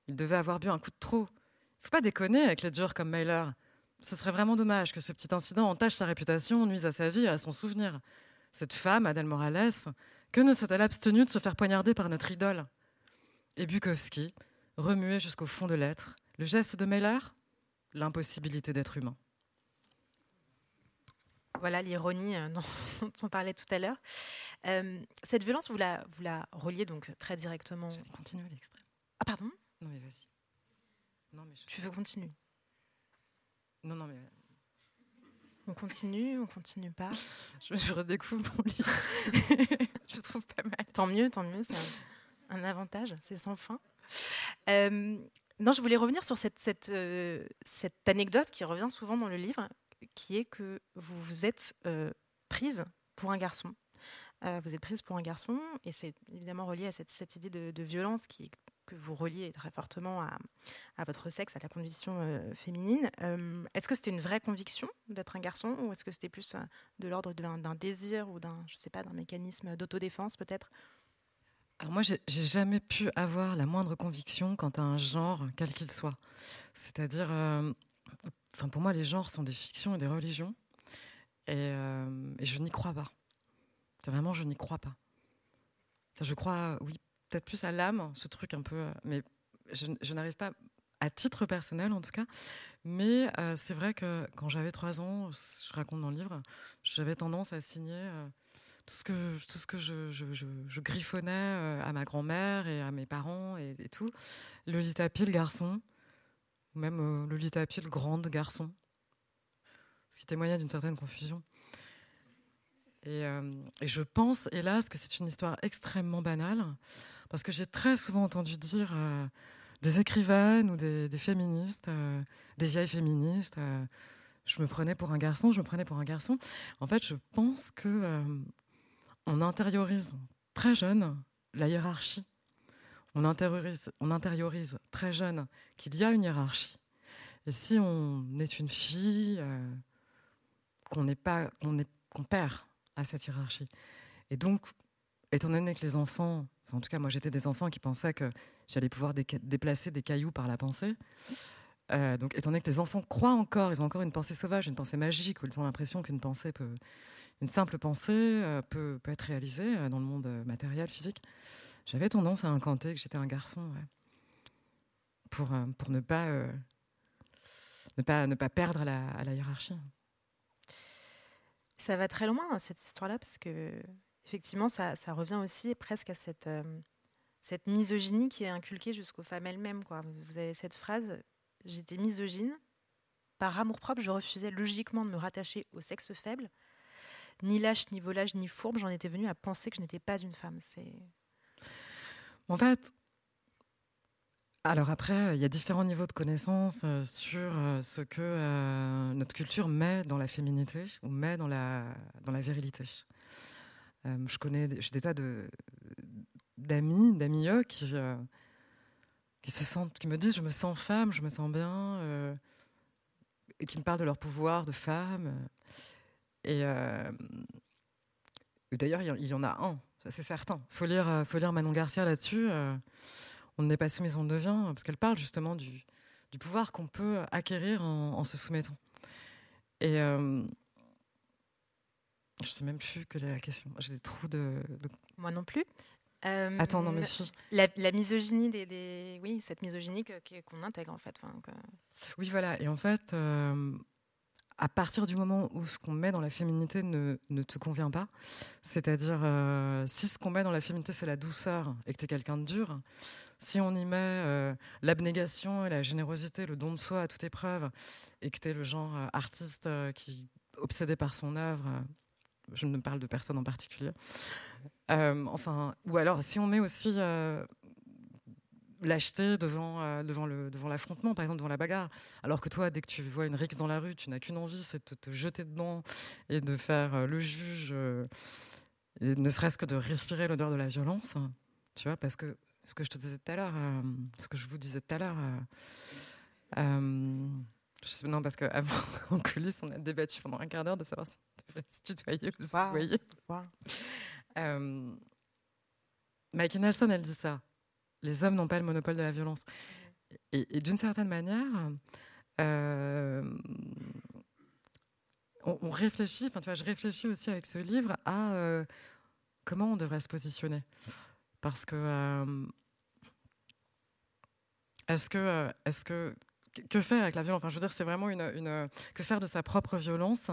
il devait avoir bu un coup de trop. Il faut pas déconner avec les durs comme Mailer. Ce serait vraiment dommage que ce petit incident entache sa réputation, nuise à sa vie et à son souvenir. Cette femme, Adèle Morales, que ne s'est-elle abstenue de se faire poignarder par notre idole? Et Bukowski, remué jusqu'au fond de l'être, le geste de Mailer L'impossibilité d'être humain. Voilà l'ironie euh, dont, on parlait tout à l'heure. Euh, cette violence, vous la, vous la reliez donc très directement. J'allais continuer l'extrait. Ah, pardon? Non, mais vas-y. Non, mais Tu veux continuer? Non, non, mais. On continue, on continue pas. je, redécouvre mon livre. je trouve pas mal. Tant mieux, tant mieux, c'est un, avantage, c'est sans fin. Euh, non, je voulais revenir sur cette, cette, cette anecdote qui revient souvent dans le livre, qui est que vous vous êtes euh, prise pour un garçon. Euh, vous êtes prise pour un garçon, et c'est évidemment relié à cette, cette idée de, violence qui, que vous reliez très fortement à, à votre sexe, à la condition euh, féminine. est-ce que c'était une vraie conviction d'être un garçon, ou est-ce que c'était plus de l'ordre d'un, désir ou d'un, je sais pas, d'un mécanisme d'autodéfense peut-être? Alors moi, j'ai jamais pu avoir la moindre conviction quant à un genre, quel qu'il soit. C'est-à-dire, Enfin, pour moi, les genres sont des fictions et des religions. Et, euh, je n'y crois pas. Vraiment, je n'y crois pas. Je crois, oui, peut-être plus à l'âme, ce truc un peu. Euh, mais je, n'arrive pas, à titre personnel en tout cas. Mais euh, c'est vrai que quand j'avais trois ans, je raconte dans le livre, j'avais tendance à signer tout ce que, tout ce que je, griffonnais à ma grand-mère et à mes parents et, tout. Lolita Pile, garçon même euh, Lolita Piel, grande garçon, ce qui témoignait d'une certaine confusion. Euh, et, je pense, hélas, que c'est une histoire extrêmement banale, parce que j'ai très souvent entendu dire euh, des écrivaines ou des, féministes, des vieilles féministes, je me prenais pour un garçon, je me prenais pour un garçon. En fait, je pense que on intériorise très jeune la hiérarchie on intériorise, on très jeune qu'il y a une hiérarchie. Et si on est une fille, euh, qu'on n'est pas, qu'on perd à cette hiérarchie. Et donc, étant donné que les enfants, en tout cas moi j'étais des enfants qui pensaient que j'allais pouvoir déplacer des cailloux par la pensée. Euh, donc, étant donné que les enfants croient encore, ils ont encore une pensée sauvage, une pensée magique, où ils ont l'impression qu'une pensée peut, une simple pensée euh, peut, être réalisée dans le monde matériel, physique. J'avais tendance à incanter que j'étais un garçon, pour, euh, pour ne, pas, euh, ne, pas, ne pas perdre la, à la hiérarchie. Ça va très loin, cette histoire-là, parce que effectivement, ça, ça, revient aussi presque à cette, euh, cette misogynie qui est inculquée jusqu'aux femmes elles-mêmes. Vous avez cette phrase J'étais misogyne. Par amour-propre, je refusais logiquement de me rattacher au sexe faible. Ni lâche, ni volage, ni fourbe, j'en étais venue à penser que je n'étais pas une femme. C'est en fait, alors après, il y a différents niveaux de connaissances euh, sur euh, ce que euh, notre culture met dans la féminité ou met dans la, dans la virilité. je connais j'ai des tas de, d'amis, d'amis qui, qui, se sentent, qui me disent je me sens femme, je me sens bien, et qui me parlent de leur pouvoir de femme. Et, d'ailleurs, il y en a un, c'est certain. Il faut lire, faut lire Manon Garcia là-dessus on n'est pas soumis, on devient, parce qu'elle parle justement du, pouvoir qu'on peut acquérir en, se soumettant. Et je euh, je sais même plus quelle est la question. J'ai des trous de, Moi non plus. Euh, Attends, non, mais si. La, misogynie des, Oui, cette misogynie qu'on intègre, en fait. Oui, voilà. Et en fait, euh, à partir du moment où ce qu'on met dans la féminité ne, te convient pas, c'est-à-dire si ce qu'on met dans la féminité c'est la douceur et que tu es quelqu'un de dur, si on y met euh, l'abnégation et la générosité, le don de soi à toute épreuve, et que tu es le genre euh, artiste euh, qui obsédé par son œuvre, je ne parle de personne en particulier. enfin, ou alors si on met aussi l'acheter devant, devant, le, devant l'affrontement, par exemple devant la bagarre. Alors que toi, dès que tu vois une rixe dans la rue, tu n'as qu'une envie, c'est de te jeter dedans et de faire le juge, ne serait-ce que de respirer l'odeur de la violence, tu vois, parce que ce que je te disais tout à l'heure, euh, ce que je vous disais tout à l'heure. Euh, euh, non, parce qu'avant, en coulisses, on a débattu pendant un quart d'heure de savoir si on se tutoyer ou se voyez. Maggie Nelson, elle dit ça. Les hommes n'ont pas le monopole de la violence. Et, d'une certaine manière, on, on, réfléchit, enfin, je réfléchis aussi avec ce livre à comment on devrait se positionner. Parce que. Euh, est-ce que, euh, est-ce que que faire avec la violence? Enfin, je veux dire, c'est vraiment une, que faire de sa propre violence?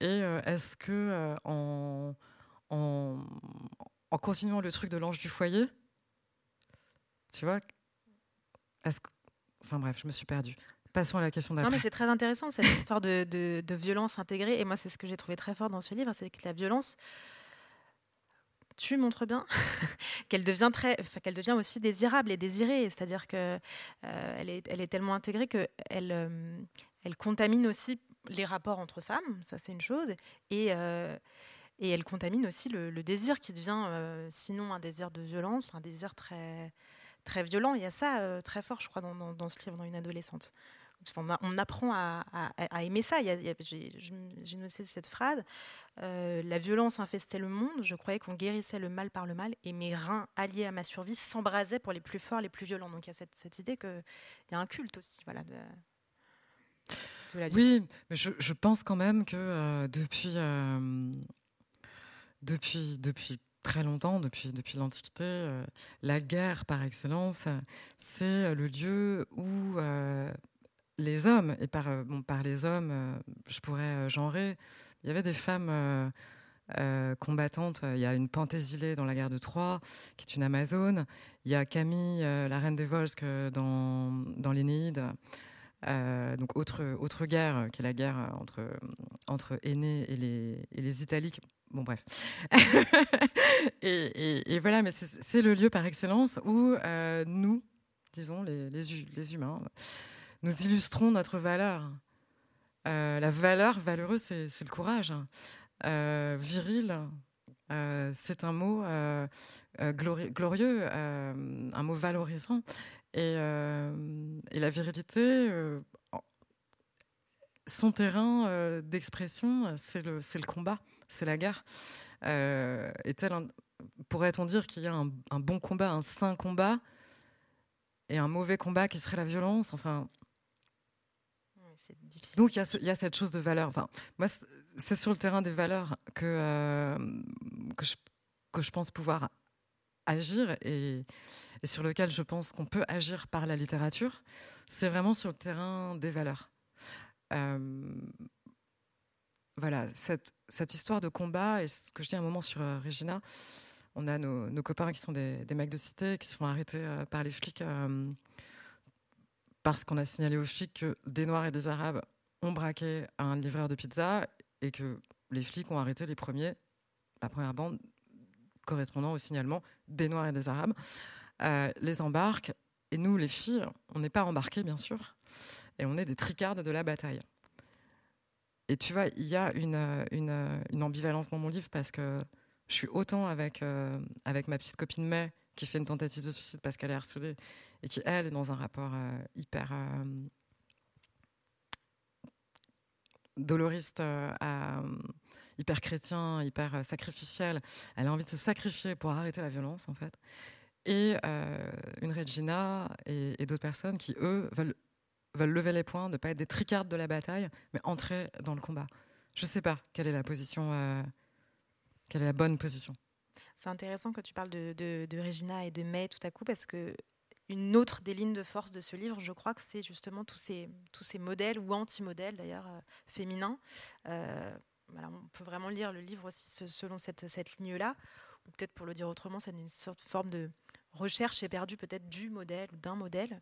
Et euh, est-ce que en, en, continuant le truc de l'ange du foyer, tu vois, est-ce que, enfin bref, je me suis perdue. Passons à la question d'après. Non, mais c'est très intéressant cette histoire de, de, de, violence intégrée. Et moi, c'est ce que j'ai trouvé très fort dans ce livre, c'est que la violence, tu montres bien qu'elle devient très, qu'elle devient aussi désirable et désirée. C'est-à-dire que euh, elle, est, elle est tellement intégrée que elle, euh, elle contamine aussi les rapports entre femmes. Ça, c'est une chose. Et euh, et elle contamine aussi le, désir qui devient, sinon un désir de violence, un désir très très violent. Il y a ça très fort, je crois, dans, dans, dans ce livre, dans une adolescente on apprend à, aimer ça. J'ai noté cette phrase euh, La violence infestait le monde. Je croyais qu'on guérissait le mal par le mal, et mes reins alliés à ma survie s'embrasaient pour les plus forts, les plus violents. Donc il y a cette, idée qu'il y a un culte aussi, voilà. De, oui, mais je, pense quand même que euh, depuis, euh, depuis, depuis très longtemps, depuis, depuis l'Antiquité, la guerre par excellence, c'est le lieu où les hommes, et par, euh, les hommes, euh, je pourrais euh, genrer, il y avait des femmes combattantes. Il y a une Pentésilée dans la guerre de Troie, qui est une Amazone. Il y a Camille, la reine des Volsques, dans, dans l'Énéide. donc autre, guerre, qui est la guerre entre, entre et les, et les Italiques. Bon, bref. et, voilà, mais c'est le lieu par excellence où nous, disons, les, humains, nous illustrons notre valeur. Euh, la valeur valeureuse, c'est le courage. Euh, viril, euh, c'est un mot glorieux, un mot valorisant. Et, la virilité, son terrain d'expression, c'est le, combat, c'est la guerre. Pourrait-on dire qu'il y a un, un, bon combat, un sain combat, et un mauvais combat qui serait la violence Enfin, donc il y, a cette chose de valeur. Enfin, moi, c'est sur le terrain des valeurs que, euh, que, je, que, je, pense pouvoir agir et, sur lequel je pense qu'on peut agir par la littérature. C'est vraiment sur le terrain des valeurs. Euh, voilà, cette, histoire de combat, et ce que je dis un moment sur euh, Regina, on a nos, copains qui sont des, mecs de cité qui se font arrêter par les flics parce qu'on a signalé aux flics que des Noirs et des Arabes ont braqué un livreur de pizza et que les flics ont arrêté les premiers, la première bande correspondant au signalement des Noirs et des Arabes, euh, les embarquent. Et nous, les filles, on n'est pas embarquées, bien sûr, et on est des tricardes de la bataille. Et tu vois, il y a une, une, ambivalence dans mon livre parce que je suis autant avec, euh, avec ma petite copine May, qui fait une tentative de suicide parce qu'elle est harcelée, et qui, elle, est dans un rapport euh, hyper doloriste, hyper chrétien, hyper sacrificiel. Elle a envie de se sacrifier pour arrêter la violence, en fait et euh, une Regina et, d'autres personnes qui, eux, veulent, veulent lever les poings, ne pas être des tricardes de la bataille, mais entrer dans le combat. Je ne sais pas quelle est la position, euh, quelle est la bonne position. C'est intéressant que tu parles de, Regina et de May tout à coup, parce que une autre des lignes de force de ce livre, je crois que c'est justement tous ces, tous ces modèles, ou anti-modèles d'ailleurs, euh, féminins. on peut vraiment lire le livre selon cette, cette ligne-là, ou peut-être pour le dire autrement, c'est une sorte forme de recherche éperdue peut-être du modèle ou d'un modèle.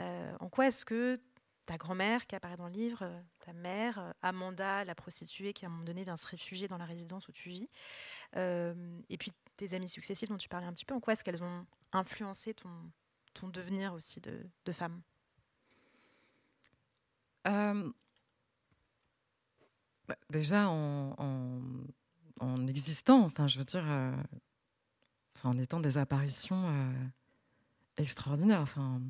Euh, en quoi est-ce que ta grand-mère qui apparaît dans le livre, euh, ta mère, euh, Amanda, la prostituée qui à un moment donné vient se réfugier dans la résidence où tu vis, et puis tes amis successifs dont tu parlais un petit peu, en quoi est-ce qu'elles ont influencé ton, ton devenir aussi de, de femme? Bah, Déjà en, en, existant, enfin je veux dire, en étant des apparitions extraordinaires. Enfin,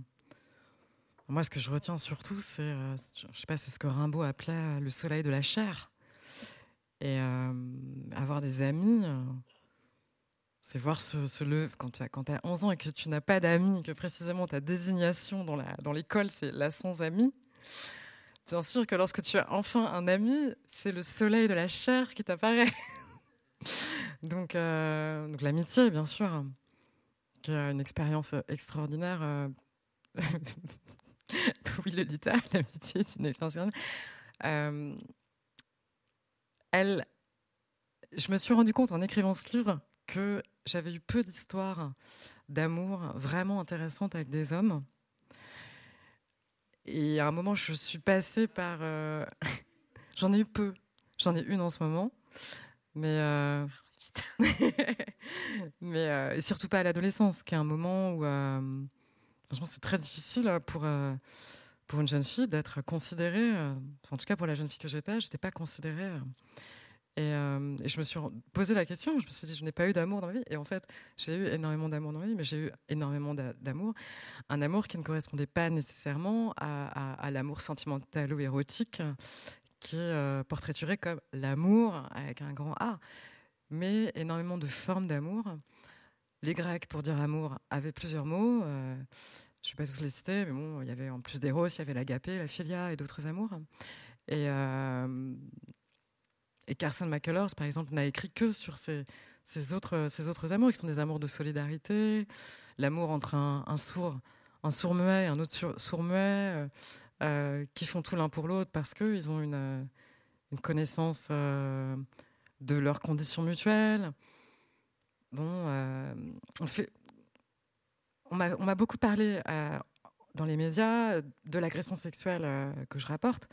moi, ce que je retiens surtout, c'est, euh, je sais pas, c'est ce que Rimbaud appelait euh, le soleil de la chair. Et avoir des amis, c'est voir ce, ce lever quand tu as, quand as 11 ans et que tu n'as pas d'amis, que précisément ta désignation dans, la, dans l'école, c'est la sans amis. Bien sûr que lorsque tu as enfin un ami, c'est le soleil de la chair qui t'apparaît. donc, euh, donc l'amitié, bien sûr, qui est une expérience extraordinaire. Euh, oui, le Lolita, l'amitié est une expérience. Euh, elle, je me suis rendu compte en écrivant ce livre que j'avais eu peu d'histoires d'amour vraiment intéressantes avec des hommes. Et à un moment, je suis passée par. J'en ai eu peu. J'en ai une en ce moment. Mais, euh, mais euh, surtout pas à l'adolescence, qui est un moment où euh, franchement c'est très difficile pour pour une jeune fille d'être considérée. en tout cas pour la jeune fille que j'étais, j'étais pas considérée. Et, je me suis posé la question, je me suis dit, je n'ai pas eu d'amour dans ma vie. Et en fait, j'ai eu énormément d'amour dans ma vie, mais j'ai eu énormément d'amour. Un amour qui ne correspondait pas nécessairement à, à, l'amour sentimental ou érotique qui est euh, portraituré comme l'amour avec un grand A, mais énormément de formes d'amour. Les Grecs, pour dire amour, avaient plusieurs mots. Euh, je ne vais pas tous les citer, mais bon, il y avait en plus d'Eros, il y avait l'agapé, la philia et d'autres amours. Et, euh, et Carson McCullers, par exemple, n'a écrit que sur ces, autres, amours, qui sont des amours de solidarité, l'amour entre un, un sourd, un sourd muet et un autre sourd muet, euh, qui font tout l'un pour l'autre parce qu'ils ont une, euh, connaissance euh, de leurs conditions mutuelles. Bon, on fait. On m'a beaucoup parlé dans les médias de l'agression sexuelle que je rapporte.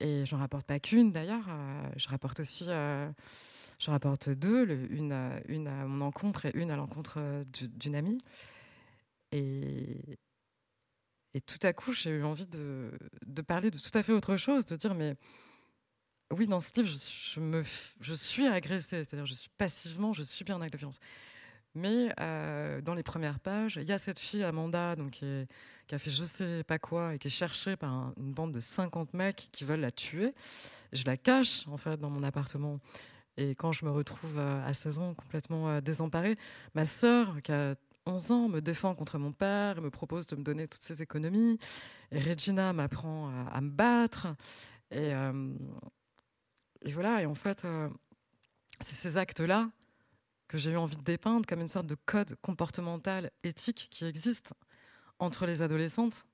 Et j'en rapporte pas qu'une d'ailleurs. je rapporte aussi. rapporte deux, une, à mon encontre et une à l'encontre d'une amie. Et, et tout à coup, j'ai eu envie de, de, parler de tout à fait autre chose, de dire, mais oui, dans ce livre, je, suis agressée, c'est-à-dire je suis passivement, je subis un acte de violence. Mais euh, dans les premières pages, il y a cette fille, Amanda, donc, qui, a fait je sais pas quoi et qui est cherchée par une bande de 50 mecs qui veulent la tuer. Je la cache, en fait, dans mon appartement. Et quand je me retrouve euh, à 16 ans complètement euh, désemparée, ma sœur, qui a 11 ans, me défend contre mon père, me propose de me donner toutes ses économies. Et Regina m'apprend à, me battre. Et, et, voilà, et en fait, euh, c'est ces actes-là que j'ai eu envie de dépeindre comme une sorte de code comportemental éthique qui existe entre les adolescentes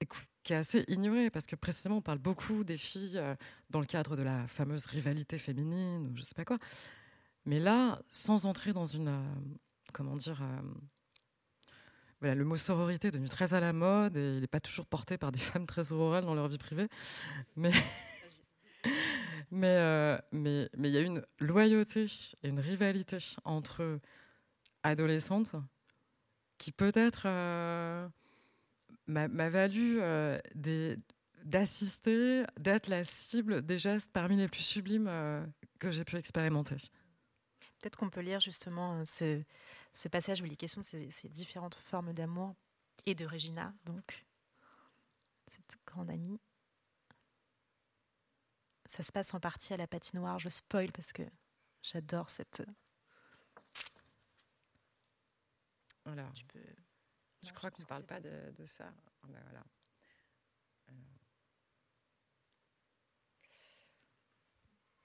et qui est assez ignoré parce que précisément on parle beaucoup des filles euh, dans le cadre de la fameuse rivalité féminine ou je sais pas quoi. Mais là, sans entrer dans une comment dire, euh, voilà, le mot sororité est devenu très à la mode et il n'est pas toujours porté par des femmes très orales dans leur vie privée. Mais, mais mais il y a une loyauté et une rivalité entre adolescentes qui peut-être m'a valu d'assister, d'être la cible des gestes parmi les plus sublimes que j'ai pu expérimenter. Peut-être qu'on peut lire justement ce, passage où il est question de ces, différentes formes d'amour et de Regina, donc, cette grande amie. Ça se passe en partie à la patinoire. Je spoil parce que j'adore cette. Voilà. Je crois qu'on ne parle pas de, ça. Ah ben voilà.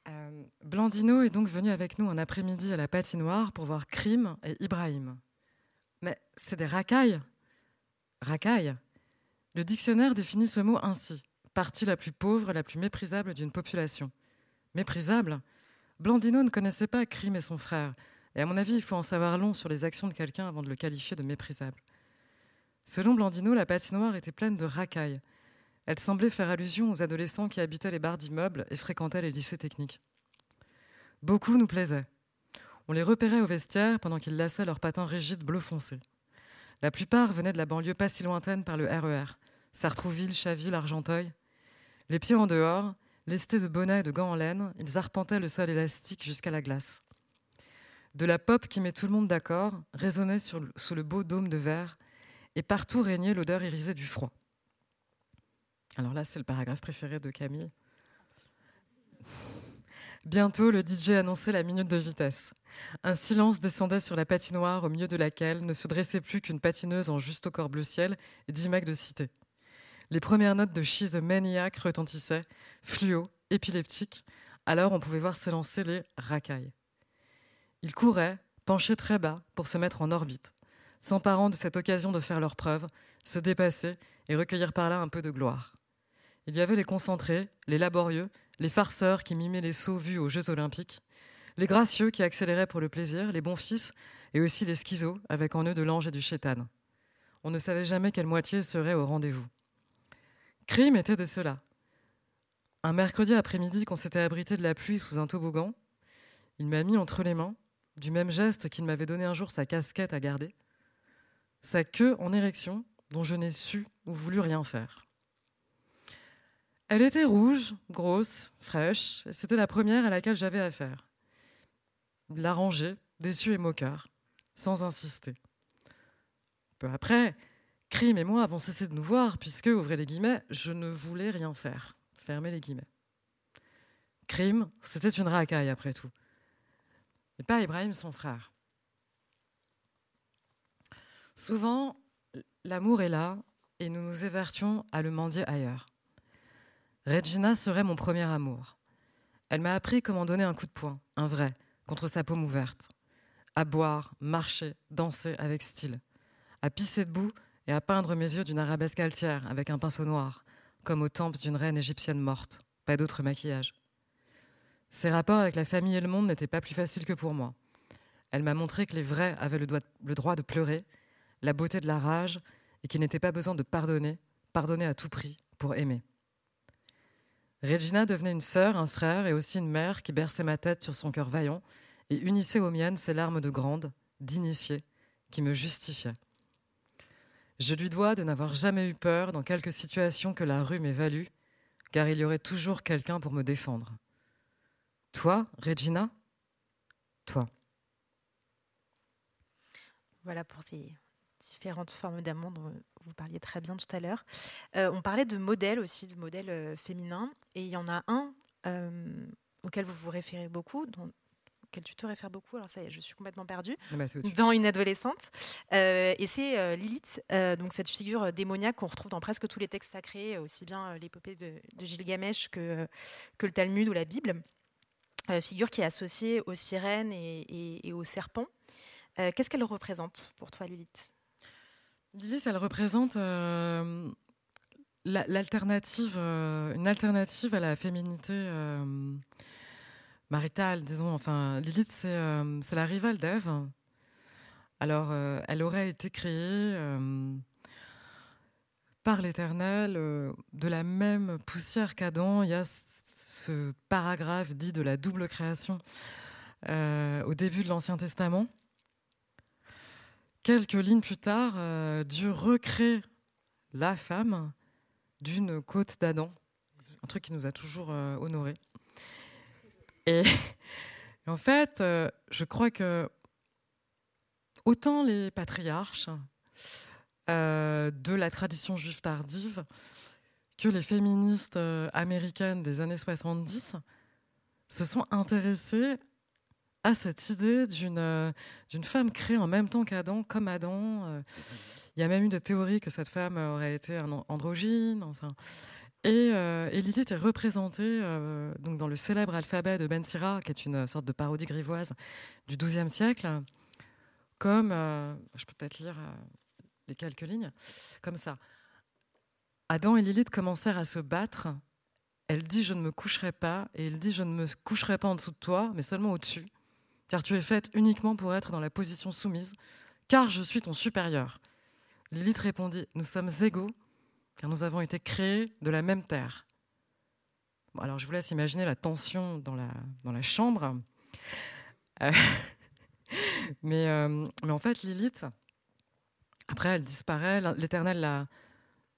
Euh, Blandino est donc venu avec nous un après-midi à la patinoire pour voir Crime et Ibrahim. Mais c'est des racailles. Racailles. Le dictionnaire définit ce mot ainsi partie la plus pauvre, la plus méprisable d'une population. Méprisable? Blandino ne connaissait pas Crime et son frère, et à mon avis, il faut en savoir long sur les actions de quelqu'un avant de le qualifier de méprisable. Selon Blandino, la patinoire était pleine de racailles. Elle semblait faire allusion aux adolescents qui habitaient les bars d'immeubles et fréquentaient les lycées techniques. Beaucoup nous plaisaient. On les repérait au vestiaire pendant qu'ils lassaient leurs patins rigides bleu foncé. La plupart venaient de la banlieue pas si lointaine par le RER, e Sartrouville, Chaville, Argenteuil. Les pieds en dehors, lestés de bonnets et de gants en laine, ils arpentaient le sol élastique jusqu'à la glace. De la pop qui met tout le monde d'accord résonnait sous le beau dôme de verre, et partout régnait l'odeur irisée du froid. Alors là, c'est le paragraphe préféré de Camille. Bientôt, le DJ annonçait la minute de vitesse. Un silence descendait sur la patinoire au milieu de laquelle ne se dressait plus qu'une patineuse en juste au corps bleu ciel et dix mecs de cité. Les premières notes de She's the Maniac retentissaient, fluo, épileptiques, alors on pouvait voir s'élancer les racailles. Ils couraient, penchés très bas, pour se mettre en orbite, s'emparant de cette occasion de faire leur preuve, se dépasser et recueillir par là un peu de gloire. Il y avait les concentrés, les laborieux, les farceurs qui mimaient les sauts vus aux Jeux olympiques, les gracieux qui accéléraient pour le plaisir, les bons fils, et aussi les schizos, avec en eux de l'ange et du chétan. On ne savait jamais quelle moitié serait au rendez-vous. Crime était de cela. Un mercredi après-midi, qu'on s'était abrité de la pluie sous un toboggan, il m'a mis entre les mains, du même geste qu'il m'avait donné un jour sa casquette à garder, sa queue en érection, dont je n'ai su ou voulu rien faire. Elle était rouge, grosse, fraîche, et c'était la première à laquelle j'avais affaire. La ranger, déçu et moqueur, sans insister. Peu après, Crime et moi avons cessé de nous voir, puisque, ouvrez les guillemets, je ne voulais rien faire. Fermez les guillemets. Crime, c'était une racaille après tout. Et pas Ibrahim, son frère. Souvent, l'amour est là et nous nous évertions à le mendier ailleurs. Regina serait mon premier amour. Elle m'a appris comment donner un coup de poing, un vrai, contre sa paume ouverte. À boire, marcher, danser avec style. À pisser debout et à peindre mes yeux d'une arabesque altière avec un pinceau noir, comme aux tempes d'une reine égyptienne morte. Pas d'autre maquillage. Ses rapports avec la famille et le monde n'étaient pas plus faciles que pour moi. Elle m'a montré que les vrais avaient le, le droit de pleurer, la beauté de la rage, et qu'il n'était pas besoin de pardonner, pardonner à tout prix, pour aimer. Regina devenait une sœur, un frère et aussi une mère qui berçait ma tête sur son cœur vaillant et unissait aux miennes ses larmes de grande, d'initiée, qui me justifiaient. Je lui dois de n'avoir jamais eu peur dans quelque situation que la rue m'ait valu, car il y aurait toujours quelqu'un pour me défendre. Toi, Regina? Toi. Voilà pour ces différentes formes d'amour dont vous parliez très bien tout à l'heure. Euh, on parlait de modèles aussi, de modèles euh, féminins, et il y en a un euh, auquel vous vous référez beaucoup, auquel tu te réfères beaucoup, alors ça y est, je suis complètement perdue, ah bah, dans une adolescente, et c'est Lilith, donc cette figure démoniaque qu'on retrouve dans presque tous les textes sacrés, aussi bien l'épopée de, de, Gilgamesh que, que le Talmud ou la Bible, figure qui est associée aux sirènes et, et aux serpents. Qu'est-ce qu'elle représente pour toi, Lilith? Lilith, elle représente euh, l'alternative, euh, une alternative à la féminité euh, maritale, disons. Enfin, Lilith, c'est la rivale d'Ève. Alors, elle aurait été créée par l'Éternel, de la même poussière qu'Adam. Il y a ce paragraphe dit de la double création au début de l'Ancien Testament. Quelques lignes plus tard, Dieu recrée la femme d'une côte d'Adam, un truc qui nous a toujours honorés. Et, en fait, euh, je crois que autant les patriarches euh, de la tradition juive tardive que les féministes euh, américaines des années 70 se sont intéressées à cette idée d'une d'une femme créée en même temps qu'Adam, comme Adam. Il y a même eu des théories que cette femme aurait été un androgyne. Enfin, et, euh, Lilith est représentée euh, donc dans le célèbre alphabet de Ben Sira, qui est une sorte de parodie grivoise du XIIe siècle, comme, euh, je peux peut-être lire les quelques lignes, comme ça. Adam et Lilith commencèrent à se battre. Elle dit Je ne me coucherai pas, et il dit Je ne me coucherai pas en dessous de toi, mais seulement au-dessus, car tu es faite uniquement pour être dans la position soumise, car je suis ton supérieur. Lilith répondit Nous sommes égaux car nous avons été créés de la même terre. alors je vous laisse imaginer la tension dans la, dans la chambre. Euh, mais, euh, mais en fait, Lilith, après, elle disparaît. L'Éternel la,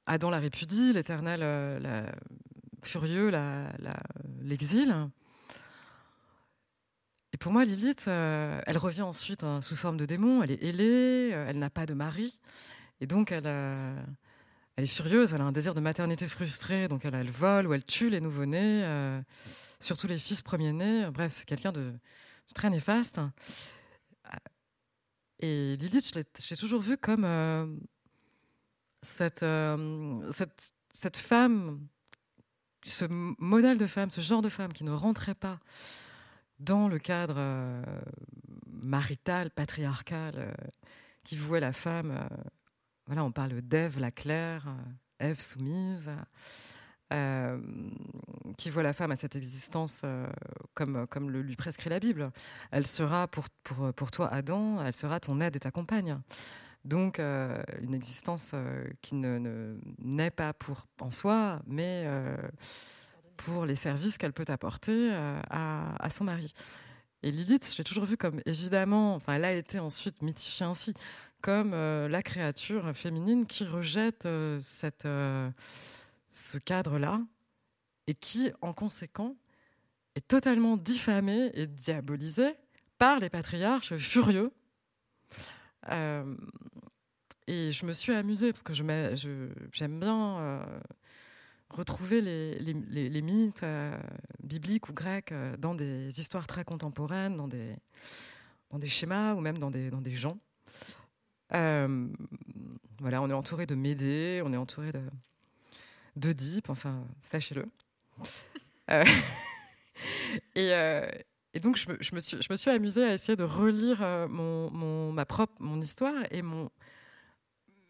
Adam la répudie, l'Éternel euh, la, furieux l'exile. Et pour moi, Lilith, elle revient ensuite hein, sous forme de démon. Elle est ailée, elle n'a pas de mari, et donc elle elle est furieuse, elle a un désir de maternité frustré, donc elle, vole ou elle tue les nouveau-nés, euh, surtout les fils premiers-nés. Bref, c'est quelqu'un de, très néfaste. Et Lilith, je toujours vue comme euh, euh, cette, femme, ce modèle de femme, ce genre de femme qui ne rentrait pas dans le cadre marital, patriarcal, qui vouait la femme voilà, on parle d'Ève la claire, euh, Ève soumise, euh, qui voit la femme à cette existence euh, comme, comme le lui prescrit la Bible. Elle sera pour, pour, pour toi, Adam, elle sera ton aide et ta compagne. Donc, une existence qui ne n'est pas pour en soi, mais pour les services qu'elle peut apporter à, à, son mari. Et Lilith, je l'ai toujours vue comme évidemment, enfin, elle a été ensuite mythifiée ainsi, comme euh, la créature féminine qui rejette euh, cette, euh, ce cadre-là et qui, en conséquent, est totalement diffamée et diabolisée par les patriarches furieux. et je me suis amusée parce que j'aime je, bien retrouver les, les, les mythes bibliques ou grecs dans des histoires très contemporaines, dans des, dans des schémas ou même dans des, dans des gens. Euh, voilà, on est entouré de Médée, on est entouré de d'Oedipe, enfin, sachez-le. Euh, euh, et, donc, je me, je, me suis, je me, suis, amusée à essayer de relire mon, mon, ma propre mon histoire et mon,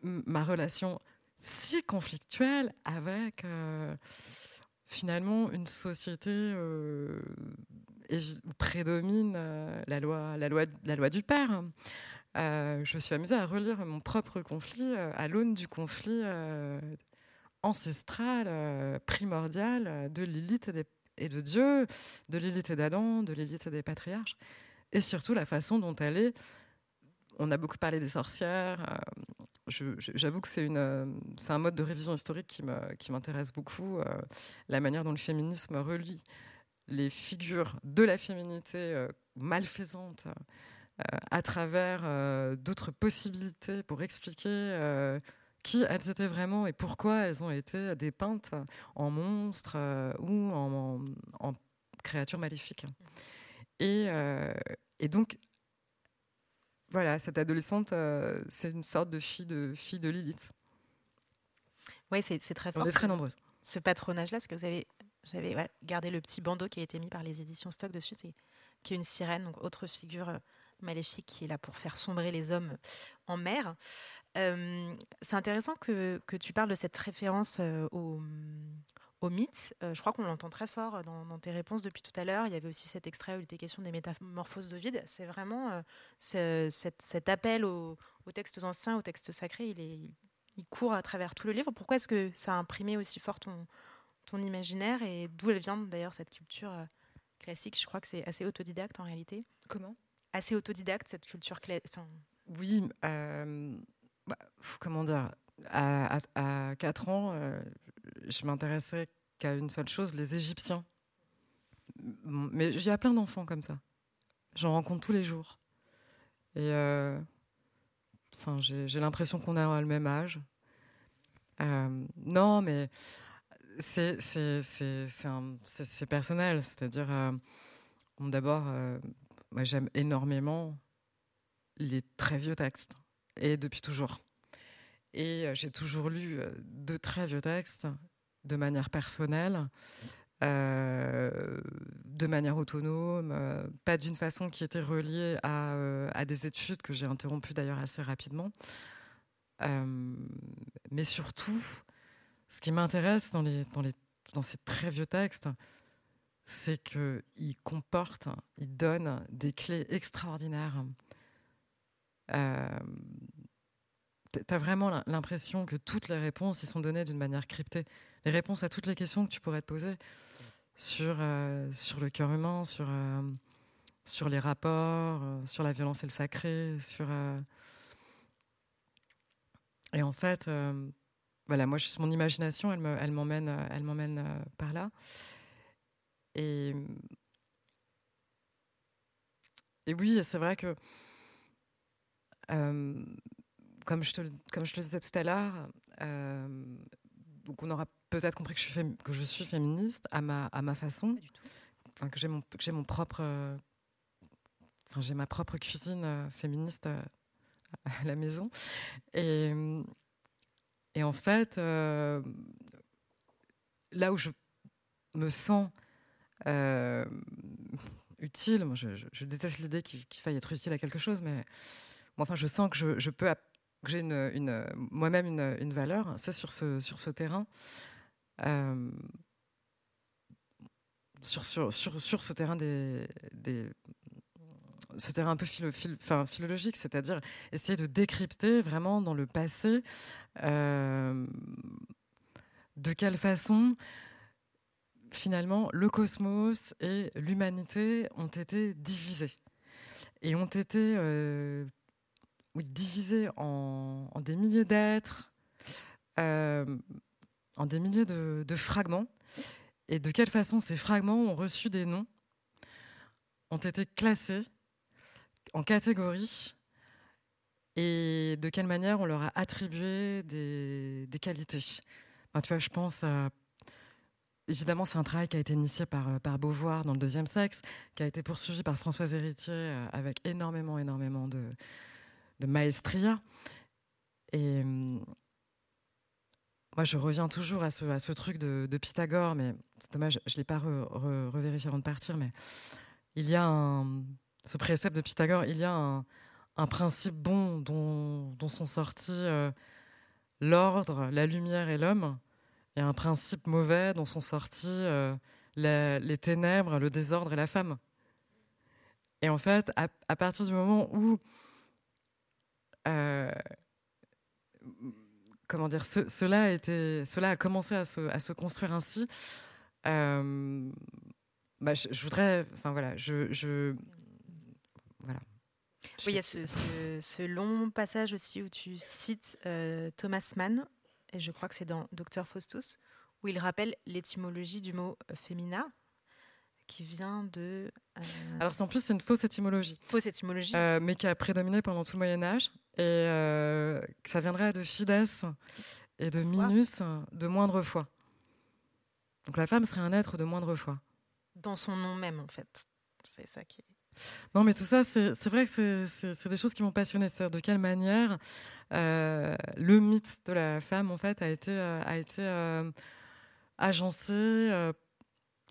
ma relation si conflictuelle avec finalement une société où prédomine la, loi, la, loi, la loi du père. Euh, je me suis amusée à relire mon propre conflit euh, à l'aune du conflit euh, ancestral, primordial de Lilith et, de Dieu, de Lilith et d'Adam, de Lilith et des patriarches, et surtout la façon dont elle est. On a beaucoup parlé des sorcières. J'avoue que c'est un mode de révision historique qui m'intéresse beaucoup, la manière dont le féminisme relie les figures de la féminité malfaisante euh, à travers euh, d'autres possibilités pour expliquer euh, qui elles étaient vraiment et pourquoi elles ont été dépeintes en monstres ou en, créatures maléfiques. Et, et, donc, voilà, cette adolescente, c'est une sorte de fille de, fille de Lilith. Oui, c'est très fort. On est très nombreuses. Ce patronage-là, parce que vous avez, j'avais gardé le petit bandeau qui a été mis par les éditions Stock dessus, qui est une sirène, donc autre figure maléfique qui est là pour faire sombrer les hommes en mer. Euh, c'est intéressant que, tu parles de cette référence euh, au, mythe. Euh, je crois qu'on l'entend très fort dans, tes réponses depuis tout à l'heure. Il y avait aussi cet extrait où il était question des métamorphoses d'Ovide. C'est vraiment cet, appel aux, textes anciens, aux textes sacrés. Il court à travers tout le livre. Pourquoi est-ce que ça a imprimé aussi fort ton, ton imaginaire et d'où elle vient d'ailleurs cette culture classique? Je crois que c'est assez autodidacte en réalité. Comment? Assez autodidacte cette culture classique. Oui, euh, bah, comment dire à, à, 4 ans, euh, je m'intéressais qu'à une seule chose, les Égyptiens. Mais il y a plein d'enfants comme ça. J'en rencontre tous les jours. Et enfin, j'ai l'impression qu'on a le même âge. non, mais c'est personnel. C'est-à-dire, euh, d'abord, euh, moi j'aime énormément les très vieux textes, et depuis toujours. Et euh, j'ai toujours lu de très vieux textes de manière personnelle, de manière autonome, pas d'une façon qui était reliée à, des études que j'ai interrompues d'ailleurs assez rapidement. mais surtout, ce qui m'intéresse dans ces très vieux textes, c'est qu'ils comportent, ils donnent des clés extraordinaires. Euh, tu as vraiment l'impression que toutes les réponses y sont données d'une manière cryptée. Les réponses à toutes les questions que tu pourrais te poser sur, euh, sur le cœur humain, sur, euh, sur les rapports, euh, sur la violence et le sacré, sur... Et en fait, voilà, moi, mon imagination, elle, me, elle m'emmène, elle par là. Et, et oui, c'est vrai que, euh, comme, je te, comme je le disais tout à l'heure, euh, donc on aura peut-être compris que je suis, que je suis féministe à ma, à ma façon, enfin que j'ai mon, que j'ai mon propre, enfin j'ai ma propre cuisine féministe à la maison, et et en fait, euh, là où je me sens euh, utile, moi je, déteste l'idée qu'il faille être utile à quelque chose, mais enfin je sens que je, peux que j'ai une, moi-même une, valeur, c'est sur ce, sur ce terrain. Euh, sur, sur, sur, sur, ce terrain des, des ce terrain un peu philo, enfin, philologique, c'est-à-dire essayer de décrypter vraiment dans le passé euh, de quelle façon finalement le cosmos et l'humanité ont été divisés et ont été euh, divisés en, des milliers d'êtres, euh, en des milliers de, fragments, et de quelle façon ces fragments ont reçu des noms, ont été classés en catégories et de quelle manière on leur a attribué des, qualités. tu vois, je pense Évidemment, c'est un travail qui a été initié par, euh, par Beauvoir dans le deuxième sexe, qui a été poursuivi par Françoise Héritier euh, avec énormément, énormément de, maestria. Et hum, moi, je reviens toujours à ce, truc de, Pythagore, mais c'est dommage, je ne l'ai pas revérifié avant de partir, mais il y a ce précepte de Pythagore, il y a un, principe bon dont, sont sortis euh, l'ordre, la lumière et l'homme, et un principe mauvais dont sont sortis euh, les ténèbres, le désordre et la femme. Et en fait, à, partir du moment où euh, comment dire, cela, a a commencé à se, construire ainsi. Bah, je, voudrais, enfin voilà, je, je, oui, il y a ce, long passage aussi où tu cites euh, Thomas Mann, et je crois que c'est dans Docteur Faustus, où il rappelle l'étymologie du mot euh, féminin, qui vient de. Euh, Alors, en plus, c'est une fausse étymologie. Fausse étymologie. mais qui a prédominé pendant tout le Moyen-Âge. Et que ça viendrait de fides et de minus, de moindre foi. Donc, la femme serait un être de moindre foi. Dans son nom même, en fait. C'est ça qui est. Non, mais tout ça, c'est vrai que c'est des choses qui m'ont passionné. C'est de quelle manière euh, le mythe de la femme, en fait, a été, euh, a été euh, agencé,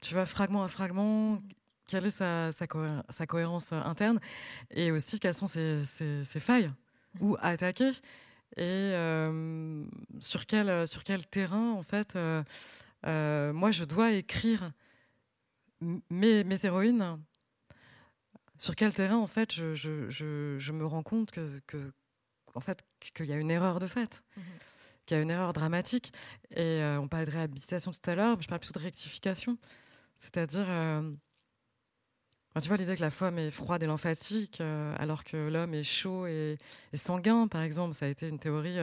tu vois, fragment à fragment, quelle est sa, sa, cohérence interne, et aussi quelles sont ses, ses, failles, ou attaquer, et sur, quel, sur quel terrain, en fait, moi, je dois écrire mes, mes héroïnes sur quel terrain, en fait, je, je, je, me rends compte que, que en fait, qu'il y a une erreur de fait. Mhm. qui a une erreur dramatique. Et on parlait de réhabilitation tout à l'heure, mais je parle plutôt de rectification. C'est-à-dire, tu vois, l'idée que la femme est froide et lymphatique, alors que l'homme est chaud et, sanguin, par exemple, ça a été une théorie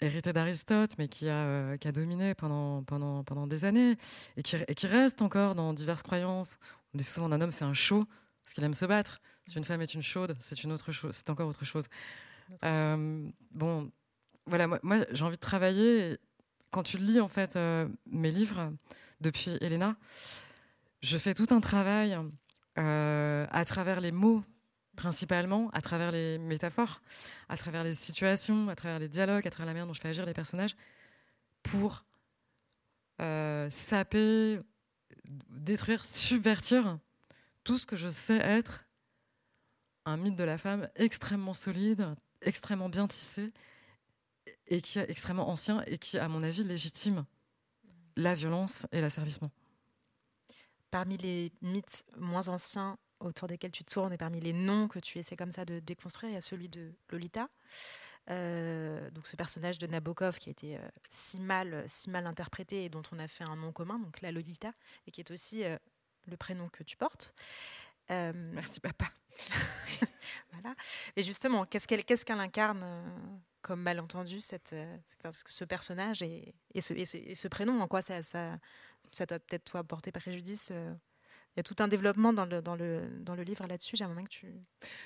héritée d'Aristote, mais qui a, qui a dominé pendant, pendant, pendant des années et qui, et qui reste encore dans diverses croyances. On dit souvent d'un homme, c'est un chaud, parce qu'il aime se battre. Si une femme est une chaude, c'est une autre chose, c'est encore autre chose. Euh, bon, voilà, moi, j'ai envie de travailler. Quand tu lis en fait euh, mes livres depuis Elena, je fais tout un travail euh, à travers les mots principalement, à travers les métaphores, à travers les situations, à travers les dialogues, à travers la manière dont je fais agir les personnages, pour saper, détruire, subvertir tout ce que je sais être un mythe de la femme extrêmement solide, extrêmement bien tissé, et qui est extrêmement ancien, et qui, à mon avis, légitime la violence et l'asservissement. Parmi les mythes moins anciens autour desquels tu tournes et parmi les noms que tu essaies comme ça de déconstruire, il y a celui de Lolita. Euh, donc ce personnage de Nabokov qui a été euh, si mal si mal interprété et dont on a fait un nom commun, donc la Lolita, et qui est aussi euh, le prénom que tu portes. Euh, Merci papa. voilà. Et justement, qu'est-ce qu'elle incarne euh, comme malentendu cette, euh, ce personnage et, et, ce, et, ce, prénom? En quoi ça, ça, ça doit peut-être toi porter préjudice il y a tout un développement dans le, dans le, dans le livre là-dessus. J'ai un moment que tu.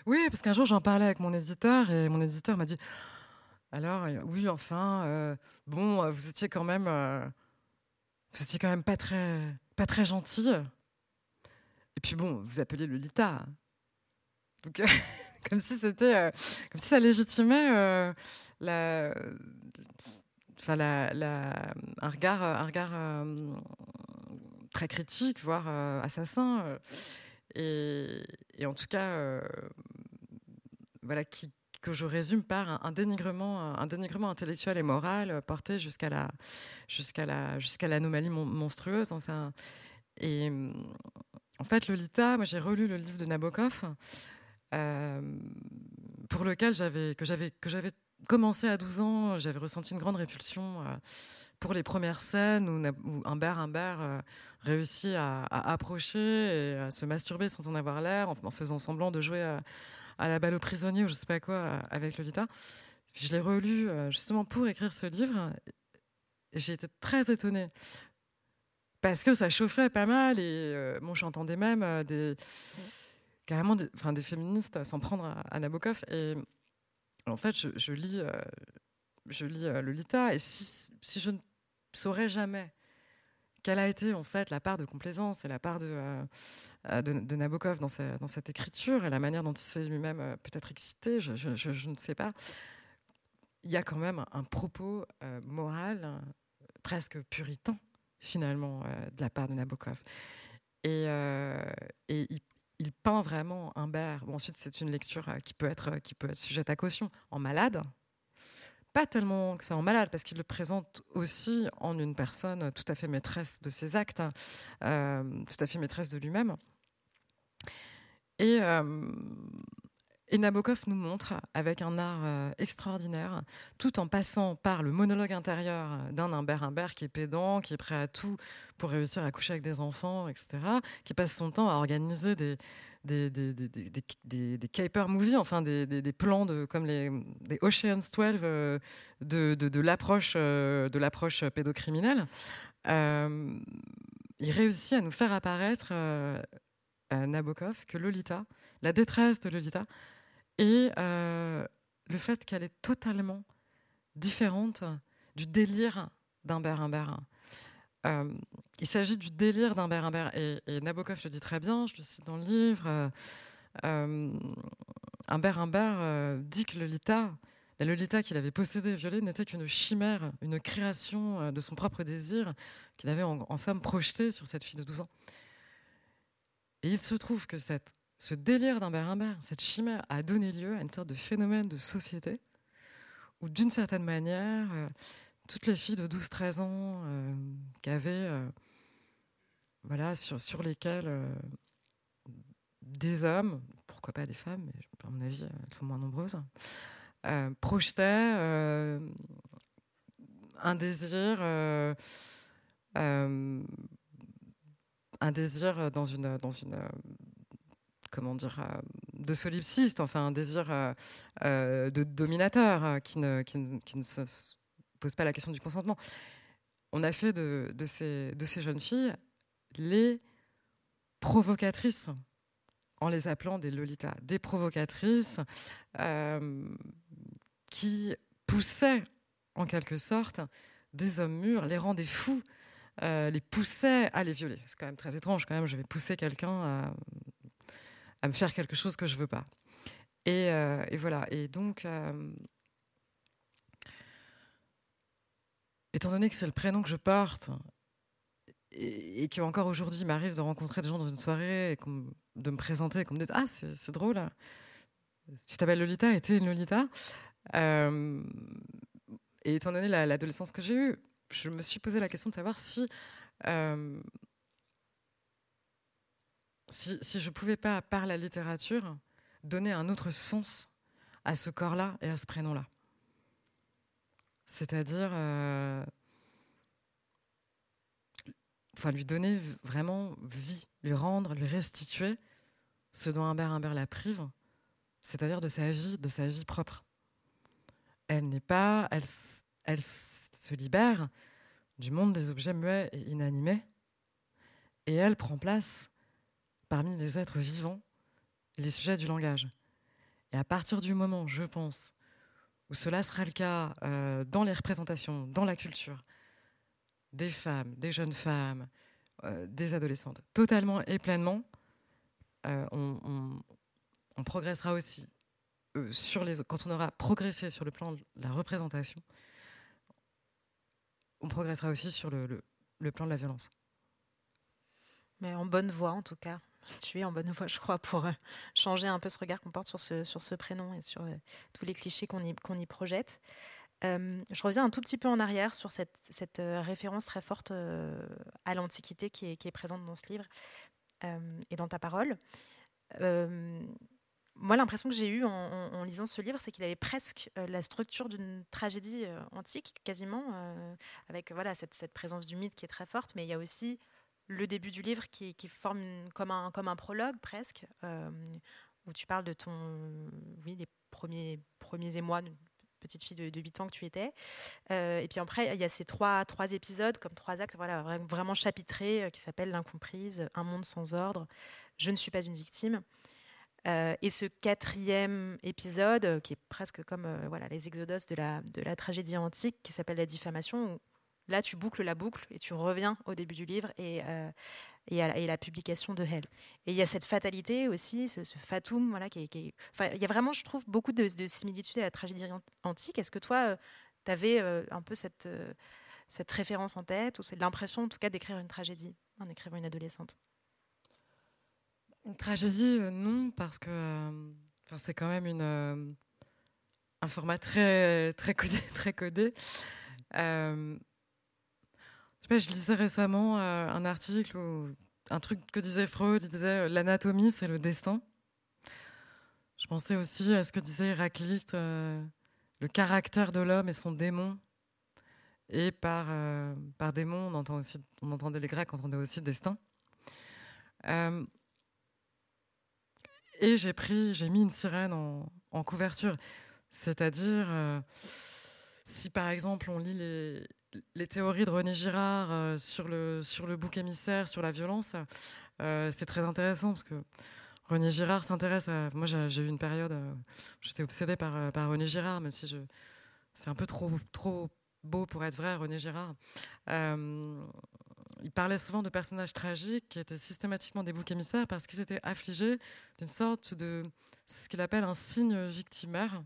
Oui, parce qu'un jour j'en parlais avec mon éditeur et mon éditeur m'a dit Alors, oui, enfin, bon, vous étiez quand même. vous étiez quand même pas très, pas très gentil. Et puis bon, vous appelez Lolita. Donc, euh, comme si c'était, euh, comme si ça légitimait euh, la, enfin la, un regard, un regard très critique, voire assassin. Et, en tout cas, voilà, que je résume par un, dénigrement, un dénigrement intellectuel et moral porté jusqu'à la, jusqu'à la, jusqu'à l'anomalie monstrueuse. Enfin, et en fait, Lolita, moi j'ai relu le livre de Nabokov, euh, pour lequel j'avais que j'avais commencé à 12 ans, j'avais ressenti une grande répulsion euh, pour les premières scènes où, où Humbert Humbert euh, réussit à, approcher et à se masturber sans en avoir l'air, en, faisant semblant de jouer à, la balle aux prisonniers ou je sais pas quoi avec Lolita. je l'ai relu justement pour écrire ce livre. J'ai été très étonnée parce que ça chauffait pas mal et euh, bon, j'entendais même euh, des carrément des, féministes s'en prendre à, Nabokov et en fait je, lis je lis euh, Lolita et si, je ne saurais jamais quelle a été en fait la part de complaisance et la part de, Nabokov dans, cette écriture et la manière dont il s'est lui-même peut-être excité, je, je, ne sais pas. Il y a quand même un propos moral presque puritain finalement, euh, de la part de Nabokov. Et, euh, il, peint vraiment Humbert. Bon, ensuite, c'est une lecture euh, qui peut, être, qui peut être sujette à caution. En malade, pas tellement que ça en malade, parce qu'il le présente aussi en une personne tout à fait maîtresse de ses actes, tout à fait maîtresse de lui-même. Et, et Nabokov nous montre, avec un art euh, extraordinaire, tout en passant par le monologue intérieur d'un Humbert Humbert qui est pédant, qui est prêt à tout pour réussir à coucher avec des enfants, etc., qui passe son temps à organiser des, des, caper movies, enfin des, plans de, comme les Ocean's 12 euh, euh, de l'approche pédocriminelle. il réussit à nous faire apparaître Nabokov que Lolita, la détresse de Lolita, et euh, le fait qu'elle est totalement différente du délire d'Humbert Humbert. Euh, il s'agit du délire d'Humbert Humbert. Et, Nabokov le dit très bien, je le cite dans le livre. Euh, Humbert Humbert dit que Lolita, la Lolita qu'il avait possédée et violée, n'était qu'une chimère, une création de son propre désir qu'il avait en, en somme projeté sur cette fille de 12 ans. Et il se trouve que cette ce délire d'Humbert Humbert, cette chimère, a donné lieu à une sorte de phénomène de société où, d'une certaine manière, euh, toutes les filles de 12-13 ans euh, euh, voilà, sur, lesquelles des hommes, pourquoi pas des femmes, mais à mon avis, elles sont moins nombreuses, projetaient un désir, un désir dans une, dans une comment dire, de solipsiste, enfin un désir de dominateur qui ne, qui ne, se pose pas la question du consentement. On a fait de, de, ces, de ces jeunes filles les provocatrices en les appelant des Lolitas, des provocatrices euh, qui poussaient en quelque sorte des hommes mûrs, les rendaient fous, euh, les poussaient à les violer. C'est quand même très étrange, quand même, je vais pousser quelqu'un à, me faire quelque chose que je veux pas. Et, euh, voilà. Et donc, étant donné que c'est le prénom que je porte, et, et encore aujourd'hui, il m'arrive de rencontrer des gens dans une soirée, et de me présenter et qu'on me dise Ah, c'est drôle, tu t'appelles Lolita et tu es une Lolita. Euh, et étant donné l'adolescence que j'ai eue, je me suis posé la question de savoir si, euh, si, je pouvais pas, par la littérature, donner un autre sens à ce corps-là et à ce prénom-là. C'est-à-dire. Euh, lui donner vraiment vie, lui rendre, lui restituer ce dont Humbert Humbert la prive, c'est-à-dire de sa vie, de sa vie propre. Elle n'est pas, elle se libère du monde des objets muets et inanimés, et elle prend place parmi les êtres vivants, les sujets du langage. Et à partir du moment, je pense, où cela sera le cas euh, dans les représentations, dans la culture, des femmes, des jeunes femmes, euh, des adolescentes, totalement et pleinement, euh, on, progressera aussi sur les, quand on aura progressé sur le plan de la représentation, on progressera aussi sur le, plan de la violence. Mais en bonne voie, en tout cas. Tu es en bonne voie, je crois, pour changer un peu ce regard qu'on porte sur ce, sur ce prénom et sur tous les clichés qu'on y, qu'on y projette. Euh, je reviens un tout petit peu en arrière sur cette, euh, référence très forte euh, à l'Antiquité qui est, présente dans ce livre et dans ta parole. moi, l'impression que j'ai eue en, lisant ce livre, c'est qu'il avait presque la structure d'une tragédie antique, quasiment, avec voilà cette, présence du mythe qui est très forte, mais il y a aussi le début du livre qui, forme comme, un, comme un prologue presque, où tu parles de ton, oui, des premiers, premiers émois petite fille de, 8 ans que tu étais. Euh, et puis après, il y a ces trois, trois épisodes, comme trois actes voilà, vraiment chapitrés, euh, qui s'appellent L'incomprise, Un monde sans ordre, Je ne suis pas une victime. Euh, et ce quatrième épisode, qui est presque comme voilà, les exodos de la, de la tragédie antique, qui s'appelle La diffamation, là tu boucles la boucle et tu reviens au début du livre et et, à, la publication de Hell. Et il y a cette fatalité aussi, ce, fatum, voilà, qui Enfin, il y a vraiment, je trouve, beaucoup de, similitudes à la tragédie antique. Est-ce que toi, euh, tu avais euh, un peu cette, euh, cette référence en tête, ou c'est l'impression, en tout cas, d'écrire une tragédie en écrivant une adolescente? Une tragédie, non, parce que c'est quand même une, un format très, très codé. Très codé. Je, lisais récemment euh, un article ou un truc que disait Freud, il disait euh, l'anatomie, c'est le destin. Je pensais aussi à ce que disait Héraclite, euh, le caractère de l'homme et son démon. Et par, par démon, on, entend aussi, on entendait les Grecs, on entendait aussi destin. et j'ai pris, j'ai mis une sirène en, en couverture. C'est-à-dire, si par exemple on lit les, les théories de René Girard euh, sur, le, sur le bouc émissaire, sur la violence, euh, c'est très intéressant parce que René Girard s'intéresse à. Moi, j'ai eu une période euh, j'étais obsédée par, par René Girard, même si c'est un peu trop, trop beau pour être vrai, René Girard. il parlait souvent de personnages tragiques qui étaient systématiquement des boucs émissaires parce qu'ils étaient affligés d'une sorte de. ce qu'il appelle un signe victimaire.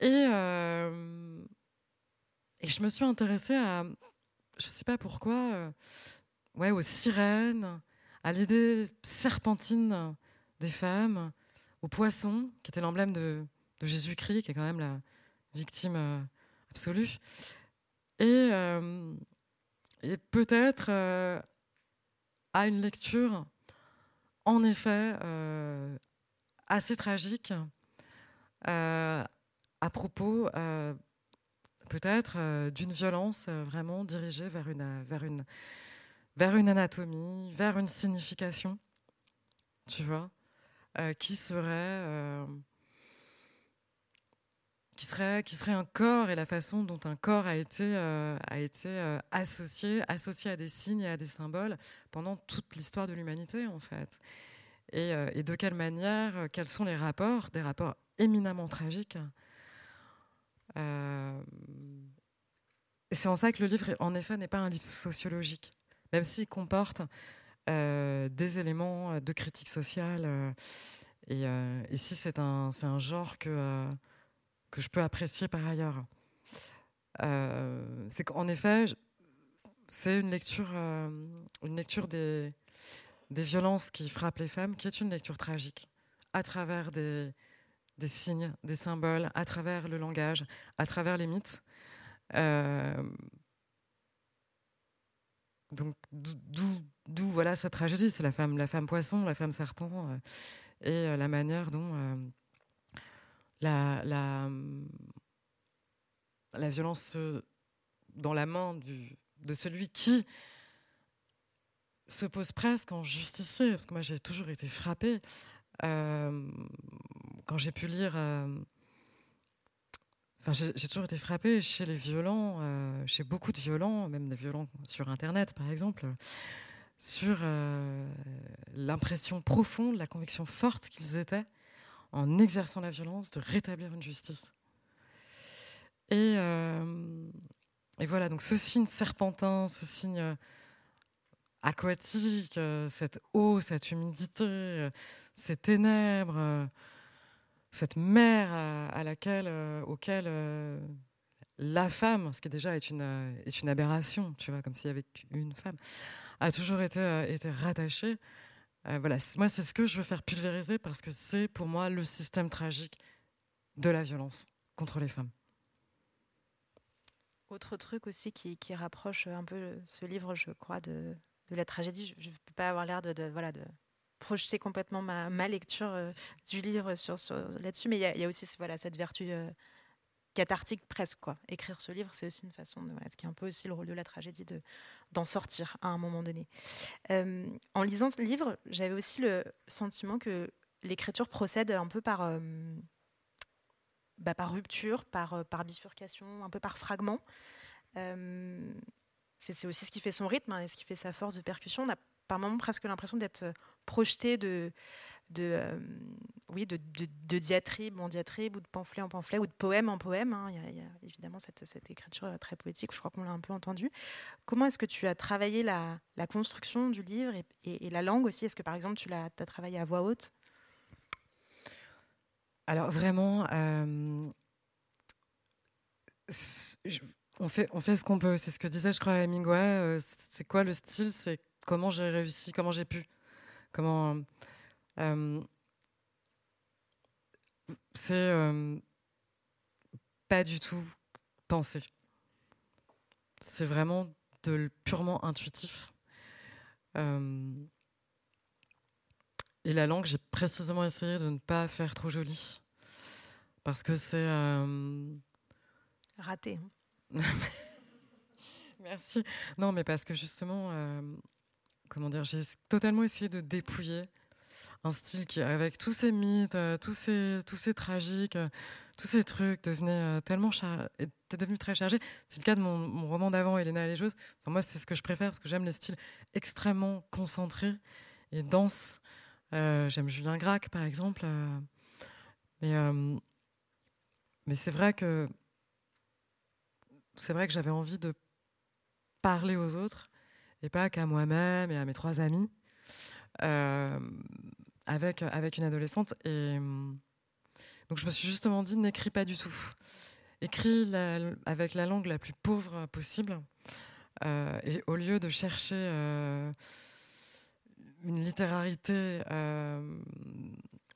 Et. Et je me suis intéressée à, je ne sais pas pourquoi, euh, ouais, aux sirènes, à l'idée serpentine des femmes, aux poissons, qui était l'emblème de, Jésus-Christ, qui est quand même la victime euh, absolue. Et, euh, et peut-être à une lecture, en effet, assez tragique, à propos peut-être d'une violence vraiment dirigée vers une, vers, une, vers une anatomie, vers une signification, tu vois, qui serait qui serait, qui serait un corps et la façon dont un corps a été, euh, a été euh, associé, associé à des signes et à des symboles pendant toute l'histoire de l'humanité, en fait. Euh, et, de quelle manière, quels sont les rapports, des rapports éminemment tragiques. C'est en ça que le livre, en effet, n'est pas un livre sociologique, même s'il comporte des éléments de critique sociale. et ici, c'est un, un genre que que je peux apprécier par ailleurs. Euh, c'est qu'en effet, c'est une lecture, euh, une lecture des, des violences qui frappent les femmes, qui est une lecture tragique, à travers des, des signes, des symboles, à travers le langage, à travers les mythes. Euh, donc d'où voilà sa tragédie, c'est la femme, poisson, la femme serpent, et la manière dont la, violence euh, dans la main de celui qui se pose presque en justicier, parce que moi j'ai toujours été frappée euh, quand j'ai pu lire. Euh, enfin, j'ai toujours été frappée chez les violents, chez beaucoup de violents, même des violents sur Internet par exemple, sur l'impression profonde, la conviction forte qu'ils étaient en exerçant la violence, de rétablir une justice. Et, euh, et voilà, donc ce signe serpentin, ce signe euh, aquatique, euh, cette eau, cette humidité, ces ténèbres, cette mer à, laquelle, auquel la femme, ce qui déjà est une, est une aberration, tu vois, comme s'il y avait une femme, a toujours été, été rattachée. Euh, voilà, moi, c'est ce que je veux faire pulvériser parce que c'est pour moi le système tragique de la violence contre les femmes. Autre truc aussi qui, rapproche un peu ce livre, je crois, de, la tragédie. Je ne peux pas avoir l'air de, voilà, de projeter complètement ma, lecture euh, du livre sur, là-dessus, mais il y, a aussi voilà, cette vertu euh, cathartique presque. Quoi. Écrire ce livre, c'est aussi une façon, ce qui est un peu aussi le rôle de la tragédie, de, d'en sortir à un moment donné. Euh, en lisant ce livre, j'avais aussi le sentiment que l'écriture procède un peu par, bah, rupture, par, bifurcation, un peu par fragment. c'est, aussi ce qui fait son rythme hein, et ce qui fait sa force de percussion. Par moments presque l'impression d'être projeté de de, euh, oui, de, diatribe en diatribe, ou de pamphlet en pamphlet, ou de poème en poème. Hein. Il, y a, évidemment cette, écriture euh, très poétique, je crois qu'on l'a un peu entendu. Comment est-ce que tu as travaillé la, construction du livre et, la langue aussi? Est-ce que par exemple tu l'as as travaillé à voix haute? Alors vraiment, euh, on, fait, on fait ce qu'on peut. C'est ce que disait, je crois, Hemingway. c'est quoi le style? C'est comment j'ai réussi, comment j'ai pu. Comment euh, c'est euh, pas du tout pensé. C'est vraiment de purement intuitif. Euh, et la langue, j'ai précisément essayé de ne pas faire trop jolie. Parce que c'est. Raté. Merci. Non, mais parce que justement, comment dire, j'ai totalement essayé de dépouiller un style qui, avec tous ces mythes, euh, tous ces, tous ces tragiques, euh, tous ces trucs, devenait euh, tellement devenu très chargé. C'est le cas de mon, roman d'avant, Elena et Enfin, moi, c'est ce que je préfère parce que j'aime les styles extrêmement concentrés et denses. j'aime Julien Gracq, par exemple. mais mais c'est vrai que c'est vrai que j'avais envie de parler aux autres et pas qu'à moi-même et à mes trois amis. Euh, avec, avec une adolescente. Et donc je me suis justement dit, n'écris pas du tout. Écris avec la langue la plus pauvre possible. Euh, et au lieu de chercher euh, une littérarité,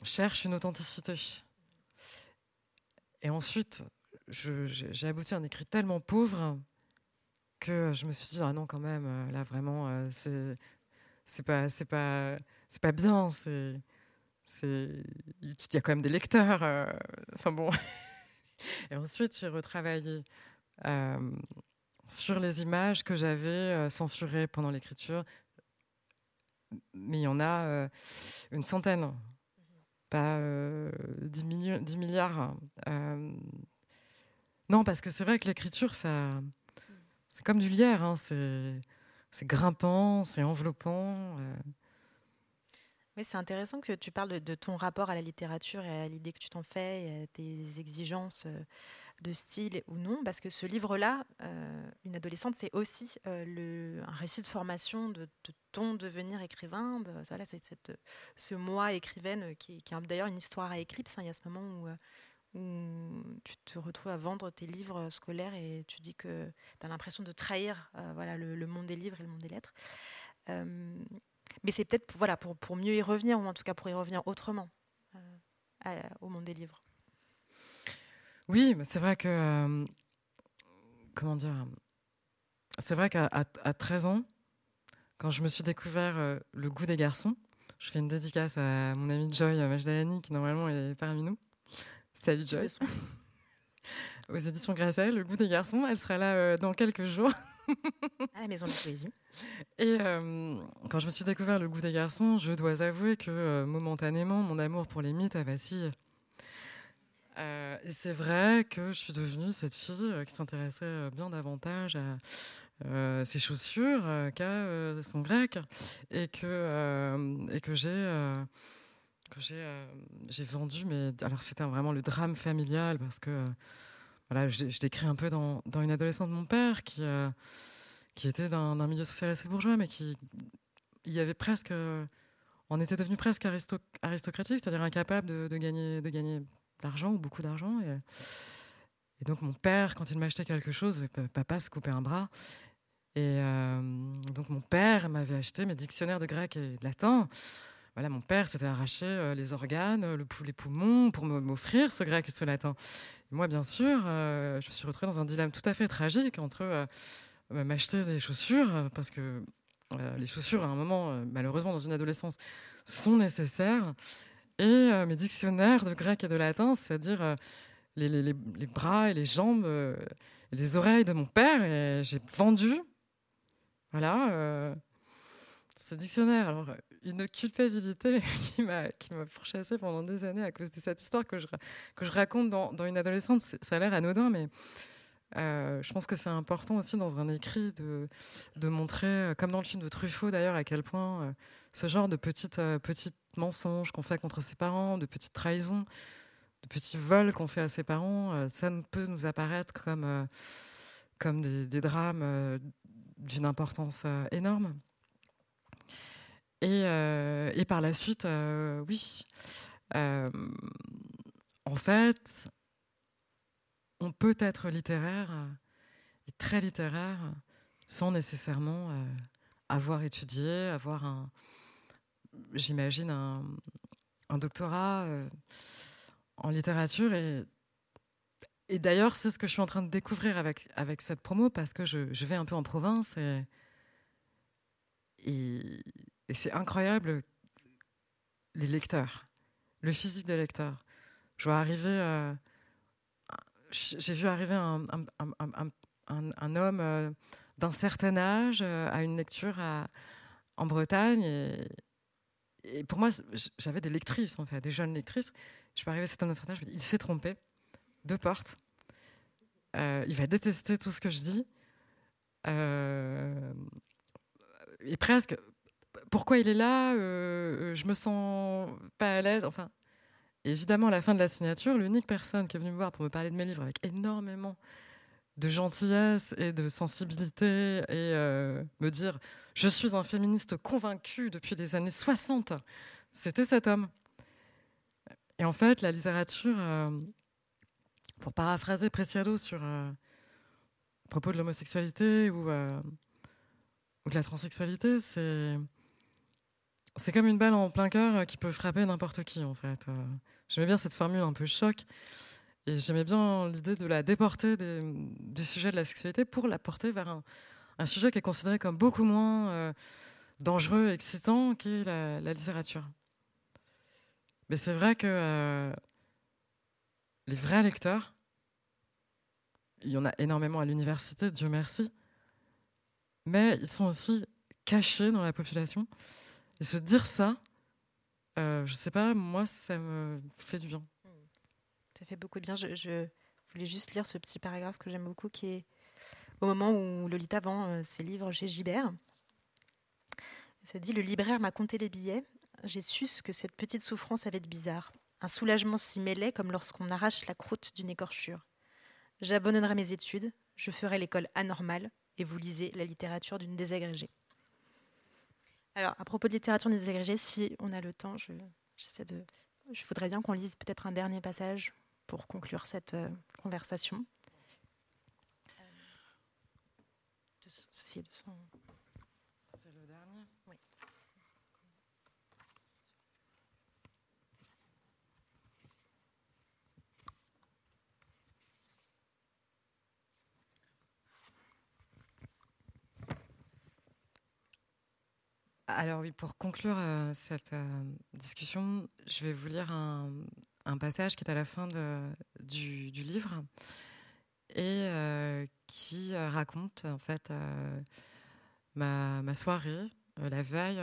cherche une authenticité. Et ensuite, j'ai abouti à un écrit tellement pauvre que je me suis dit, ah non, quand même, là vraiment, c'est c'est pas c'est pas c'est pas bien c'est c'est il y a quand même des lecteurs euh, enfin bon et ensuite j'ai retravaillé sur les images que j'avais censurées pendant l'écriture. Mais il y en a une centaine, pas 10, milliards. non, parce que c'est vrai que l'écriture, ça, c'est comme du lierre. Hein, c'est grimpant, c'est enveloppant. Euh. Oui, c'est intéressant que tu parles de, ton rapport à la littérature et à l'idée que tu t'en fais, et à tes exigences euh, de style ou non, parce que ce livre-là, euh, Une adolescente, c'est aussi un récit de formation de, ton devenir écrivain. voilà, c'est ce moi écrivaine qui, qui a d'ailleurs une histoire à éclipse. Hein. il y a ce moment où où tu te retrouves à vendre tes livres scolaires et tu dis que tu as l'impression de trahir euh, voilà, le, monde des livres et le monde des lettres. Euh, mais c'est peut-être pour, voilà, pour, pour, mieux y revenir, ou en tout cas pour y revenir autrement euh, au monde des livres. Oui, c'est vrai que. comment dire C'est vrai qu'à à, 13 ans, quand je me suis découvert le goût des garçons, je fais une dédicace à mon amie Joy Majdalani, qui normalement est parmi nous. Salut Joyce. Aux éditions Grasset, Le goût des garçons, elle sera là euh, dans quelques jours. à la maison de la poésie. Et euh, quand je me suis découvert le goût des garçons, je dois avouer que euh, momentanément, mon amour pour les mythes a vacillé. et c'est vrai que je suis devenue cette fille qui s'intéressait bien davantage à ses chaussures qu'à son grec. Et que, et que j'ai euh, j'ai vendu, mais alors c'était vraiment le drame familial parce que euh, voilà, je, décris un peu dans, une adolescente de mon père qui, euh, qui était d'un milieu social assez bourgeois, mais qui il y avait presque, on était devenu presque aristocratique, c'est-à-dire incapable de, de, gagner de gagner d'argent ou beaucoup d'argent. Et, et, donc mon père, quand il m'achetait quelque chose, papa se coupait un bras. Et donc mon père m'avait acheté mes dictionnaires de grec et de latin voilà, mon père s'était arraché euh, les organes, le, les poumons pour m'offrir ce grec et ce latin. moi, bien sûr, euh, je me suis retrouvée dans un dilemme tout à fait tragique entre euh, m'acheter des chaussures, parce que les chaussures, à un moment, malheureusement, dans une adolescence, sont nécessaires, et mes dictionnaires de grec et de latin, c'est-à-dire les, bras et les jambes, les oreilles de mon père, et j'ai vendu, voilà, ce dictionnaire. Alors, une culpabilité qui m'a pourchassée pendant des années à cause de cette histoire que je que je raconte dans, dans une adolescente. Ça a l'air anodin, mais euh, je pense que c'est important aussi dans un écrit de, de montrer, euh, comme dans le film de Truffaut d'ailleurs, à quel point euh, ce genre de petites, petites mensonges qu'on fait contre ses parents, de petites trahisons, de petits vols qu'on fait à ses parents, ça peut nous apparaître comme, comme des drames d'une importance énorme. Euh, et, par la suite, euh, oui. Euh, en fait, on peut être littéraire et très littéraire sans nécessairement avoir étudié, avoir un, j'imagine, un, doctorat en littérature. Et, d'ailleurs, c'est ce que je suis en train de découvrir avec, avec cette promo parce que je, vais un peu en province et et c'est incroyable, les lecteurs, le physique des lecteurs. Je vois arriver, euh, j'ai vu arriver un, homme euh, d'un certain âge euh, à une lecture en Bretagne. Et, pour moi, j'avais des lectrices, en fait, des jeunes lectrices. Je suis arrivée à cet homme d'un certain âge, je me dis, il s'est trompé. Deux portes. il va détester tout ce que je dis. et presque, pourquoi il est là euh, euh, Je me sens pas à l'aise. Enfin, évidemment, à la fin de la signature, l'unique personne qui est venue me voir pour me parler de mes livres avec énormément de gentillesse et de sensibilité et euh, me dire je suis un féministe convaincu depuis les années 60, c'était cet homme. Et en fait, la littérature, pour paraphraser Preciado sur à propos de l'homosexualité ou, ou de la transsexualité, c'est c'est comme une balle en plein cœur euh, qui peut frapper n'importe qui, en fait. Euh, j'aimais bien cette formule un peu choc. Et j'aimais bien l'idée de la déporter du sujet de la sexualité pour la porter vers un, sujet qui est considéré comme beaucoup moins euh, dangereux, excitant, qu'est la, la, littérature. Mais c'est vrai que les vrais lecteurs, il y en a énormément à l'université, Dieu merci. Mais ils sont aussi cachés dans la population. Et se dire ça, euh, je sais pas, moi, ça me fait du bien. Ça fait beaucoup de bien. Je, voulais juste lire ce petit paragraphe que j'aime beaucoup, qui est au moment où Lolita vend euh, ses livres chez Gibert. Ça dit Le libraire m'a compté les billets. J'ai su ce que cette petite souffrance avait de bizarre. Un soulagement s'y mêlait comme lorsqu'on arrache la croûte d'une écorchure. J'abandonnerai mes études, je ferai l'école anormale et vous lisez la littérature d'une désagrégée. Alors, à propos de littérature désagrégée, si on a le temps, je, voudrais bien qu'on lise peut-être un dernier passage pour conclure cette euh, conversation. Le dernier Oui. Alors oui, pour conclure euh, cette euh, discussion, je vais vous lire un, passage qui est à la fin du, livre et euh, qui raconte en fait ma, soirée la veille,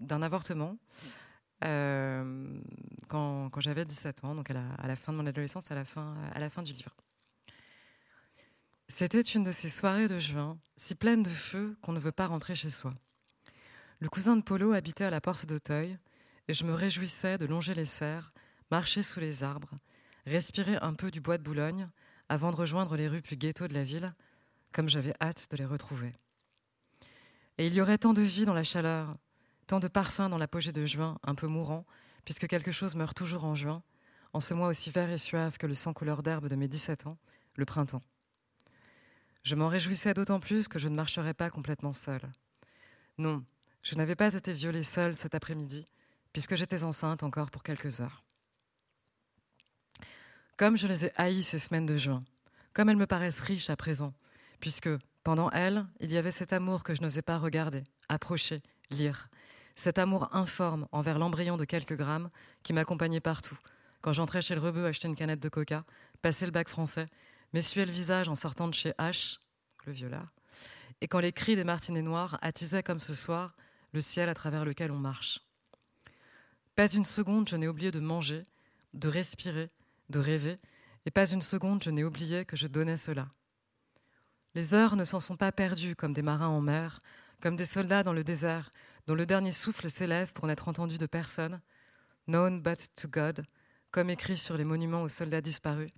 d'un avortement quand, j'avais 17 ans, donc à la, fin de mon adolescence, à la fin du livre. C'était une de ces soirées de juin, si pleines de feu qu'on ne veut pas rentrer chez soi. Le cousin de Polo habitait à la porte d'Auteuil, et je me réjouissais de longer les serres, marcher sous les arbres, respirer un peu du bois de Boulogne, avant de rejoindre les rues plus ghetto de la ville, comme j'avais hâte de les retrouver. Et il y aurait tant de vie dans la chaleur, tant de parfum dans l'apogée de juin, un peu mourant, puisque quelque chose meurt toujours en juin, en ce mois aussi vert et suave que le sang couleur d'herbe de mes 17 ans, le printemps. Je m'en réjouissais d'autant plus que je ne marcherais pas complètement seule. Non, je n'avais pas été violée seule cet après-midi, puisque j'étais enceinte encore pour quelques heures. Comme je les ai haïs ces semaines de juin, comme elles me paraissent riches à présent, puisque, pendant elles, il y avait cet amour que je n'osais pas regarder, approcher, lire, cet amour informe envers l'embryon de quelques grammes qui m'accompagnait partout, quand j'entrais chez le rebeu acheter une canette de coca, passer le bac français, m'essuyer le visage en sortant de chez H, le violard, et quand les cris des martinets noirs attisaient comme ce soir le ciel à travers lequel on marche. Pas une seconde je n'ai oublié de manger, de respirer, de rêver, et pas une seconde je n'ai oublié que je donnais cela. Les heures ne s'en sont pas perdues comme des marins en mer, comme des soldats dans le désert, dont le dernier souffle s'élève pour n'être entendu de personne, known but to God, comme écrit sur les monuments aux soldats disparus,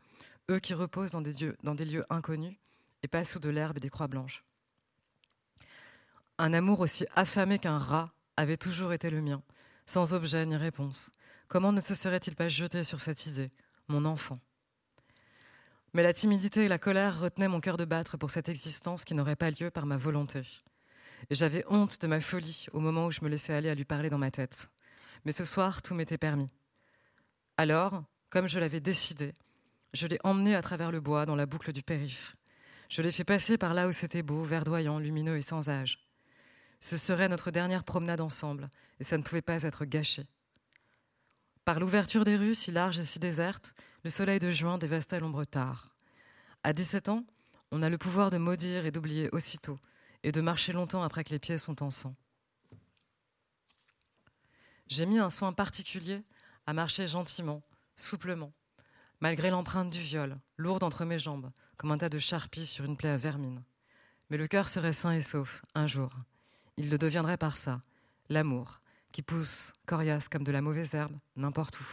eux qui reposent dans des, lieux inconnus et pas sous de l'herbe et des croix blanches. Un amour aussi affamé qu'un rat avait toujours été le mien, sans objet ni réponse. Comment ne se serait-il pas jeté sur cette idée, mon enfant? Mais la timidité et la colère retenaient mon cœur de battre pour cette existence qui n'aurait pas lieu par ma volonté. Et j'avais honte de ma folie au moment où je me laissais aller à lui parler dans ma tête. Mais ce soir, tout m'était permis. Alors, comme je l'avais décidé, je l'ai emmené à travers le bois dans la boucle du périph'. Je l'ai fait passer par là où c'était beau, verdoyant, lumineux et sans âge. Ce serait notre dernière promenade ensemble, et ça ne pouvait pas être gâché. Par l'ouverture des rues, si larges et si désertes, le soleil de juin dévastait l'ombre tard. À 17 ans, on a le pouvoir de maudire et d'oublier aussitôt, et de marcher longtemps après que les pieds sont en sang. J'ai mis un soin particulier à marcher gentiment, souplement, malgré l'empreinte du viol, lourde entre mes jambes, comme un tas de charpies sur une plaie à vermine. Mais le cœur serait sain et sauf, un jour, il le deviendrait par ça, l'amour, qui pousse, coriace comme de la mauvaise herbe, n'importe où.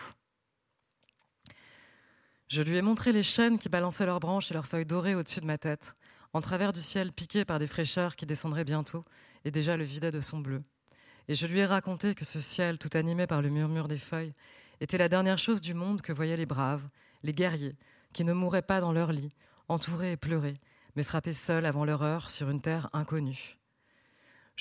Je lui ai montré les chênes qui balançaient leurs branches et leurs feuilles dorées au-dessus de ma tête, en travers du ciel piqué par des fraîcheurs qui descendraient bientôt et déjà le vidaient de son bleu. Et je lui ai raconté que ce ciel, tout animé par le murmure des feuilles, était la dernière chose du monde que voyaient les braves, les guerriers, qui ne mouraient pas dans leur lit, entourés et pleurés, mais frappés seuls avant leur heure sur une terre inconnue.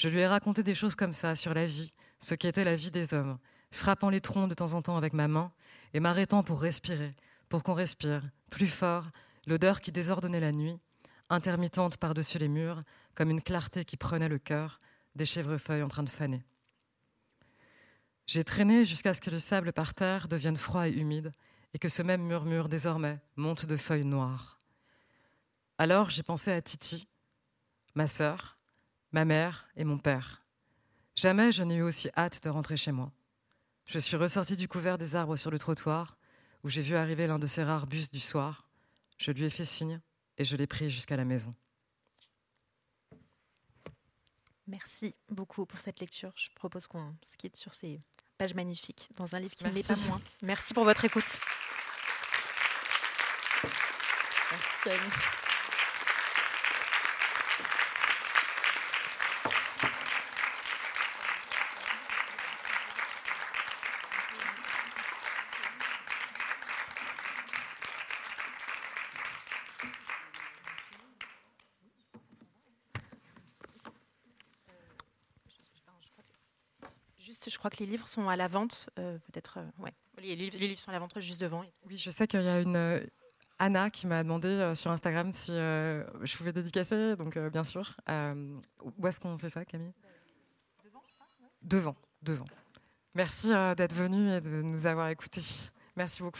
Je lui ai raconté des choses comme ça sur la vie, ce qu'était la vie des hommes, frappant les troncs de temps en temps avec ma main et m'arrêtant pour respirer, pour qu'on respire, plus fort, l'odeur qui désordonnait la nuit, intermittente par-dessus les murs, comme une clarté qui prenait le cœur, des chèvrefeuilles en train de faner. J'ai traîné jusqu'à ce que le sable par terre devienne froid et humide, et que ce même murmure désormais monte de feuilles noires. Alors j'ai pensé à Titi, ma sœur, ma mère et mon père. Jamais je n'ai eu aussi hâte de rentrer chez moi. Je suis ressortie du couvert des arbres sur le trottoir, où j'ai vu arriver l'un de ces rares bus du soir. Je lui ai fait signe et je l'ai pris jusqu'à la maison. Merci beaucoup pour cette lecture. Je propose qu'on se quitte sur ces pages magnifiques dans un livre qui ne l'est pas moins. Merci pour votre écoute. Merci Camille. Juste, je crois que les livres sont à la vente, euh, peut-être. euh, ouais, les livres, les livres sont à la vente juste devant. Oui, je sais qu'il y a une euh, Anna qui m'a demandé euh, sur Instagram si euh, je pouvais dédicacer, donc euh, bien sûr. Euh, où est-ce qu'on fait ça, Camille? Devant, je crois. Devant, devant. Merci euh, d'être venu et de nous avoir écoutés. Merci beaucoup.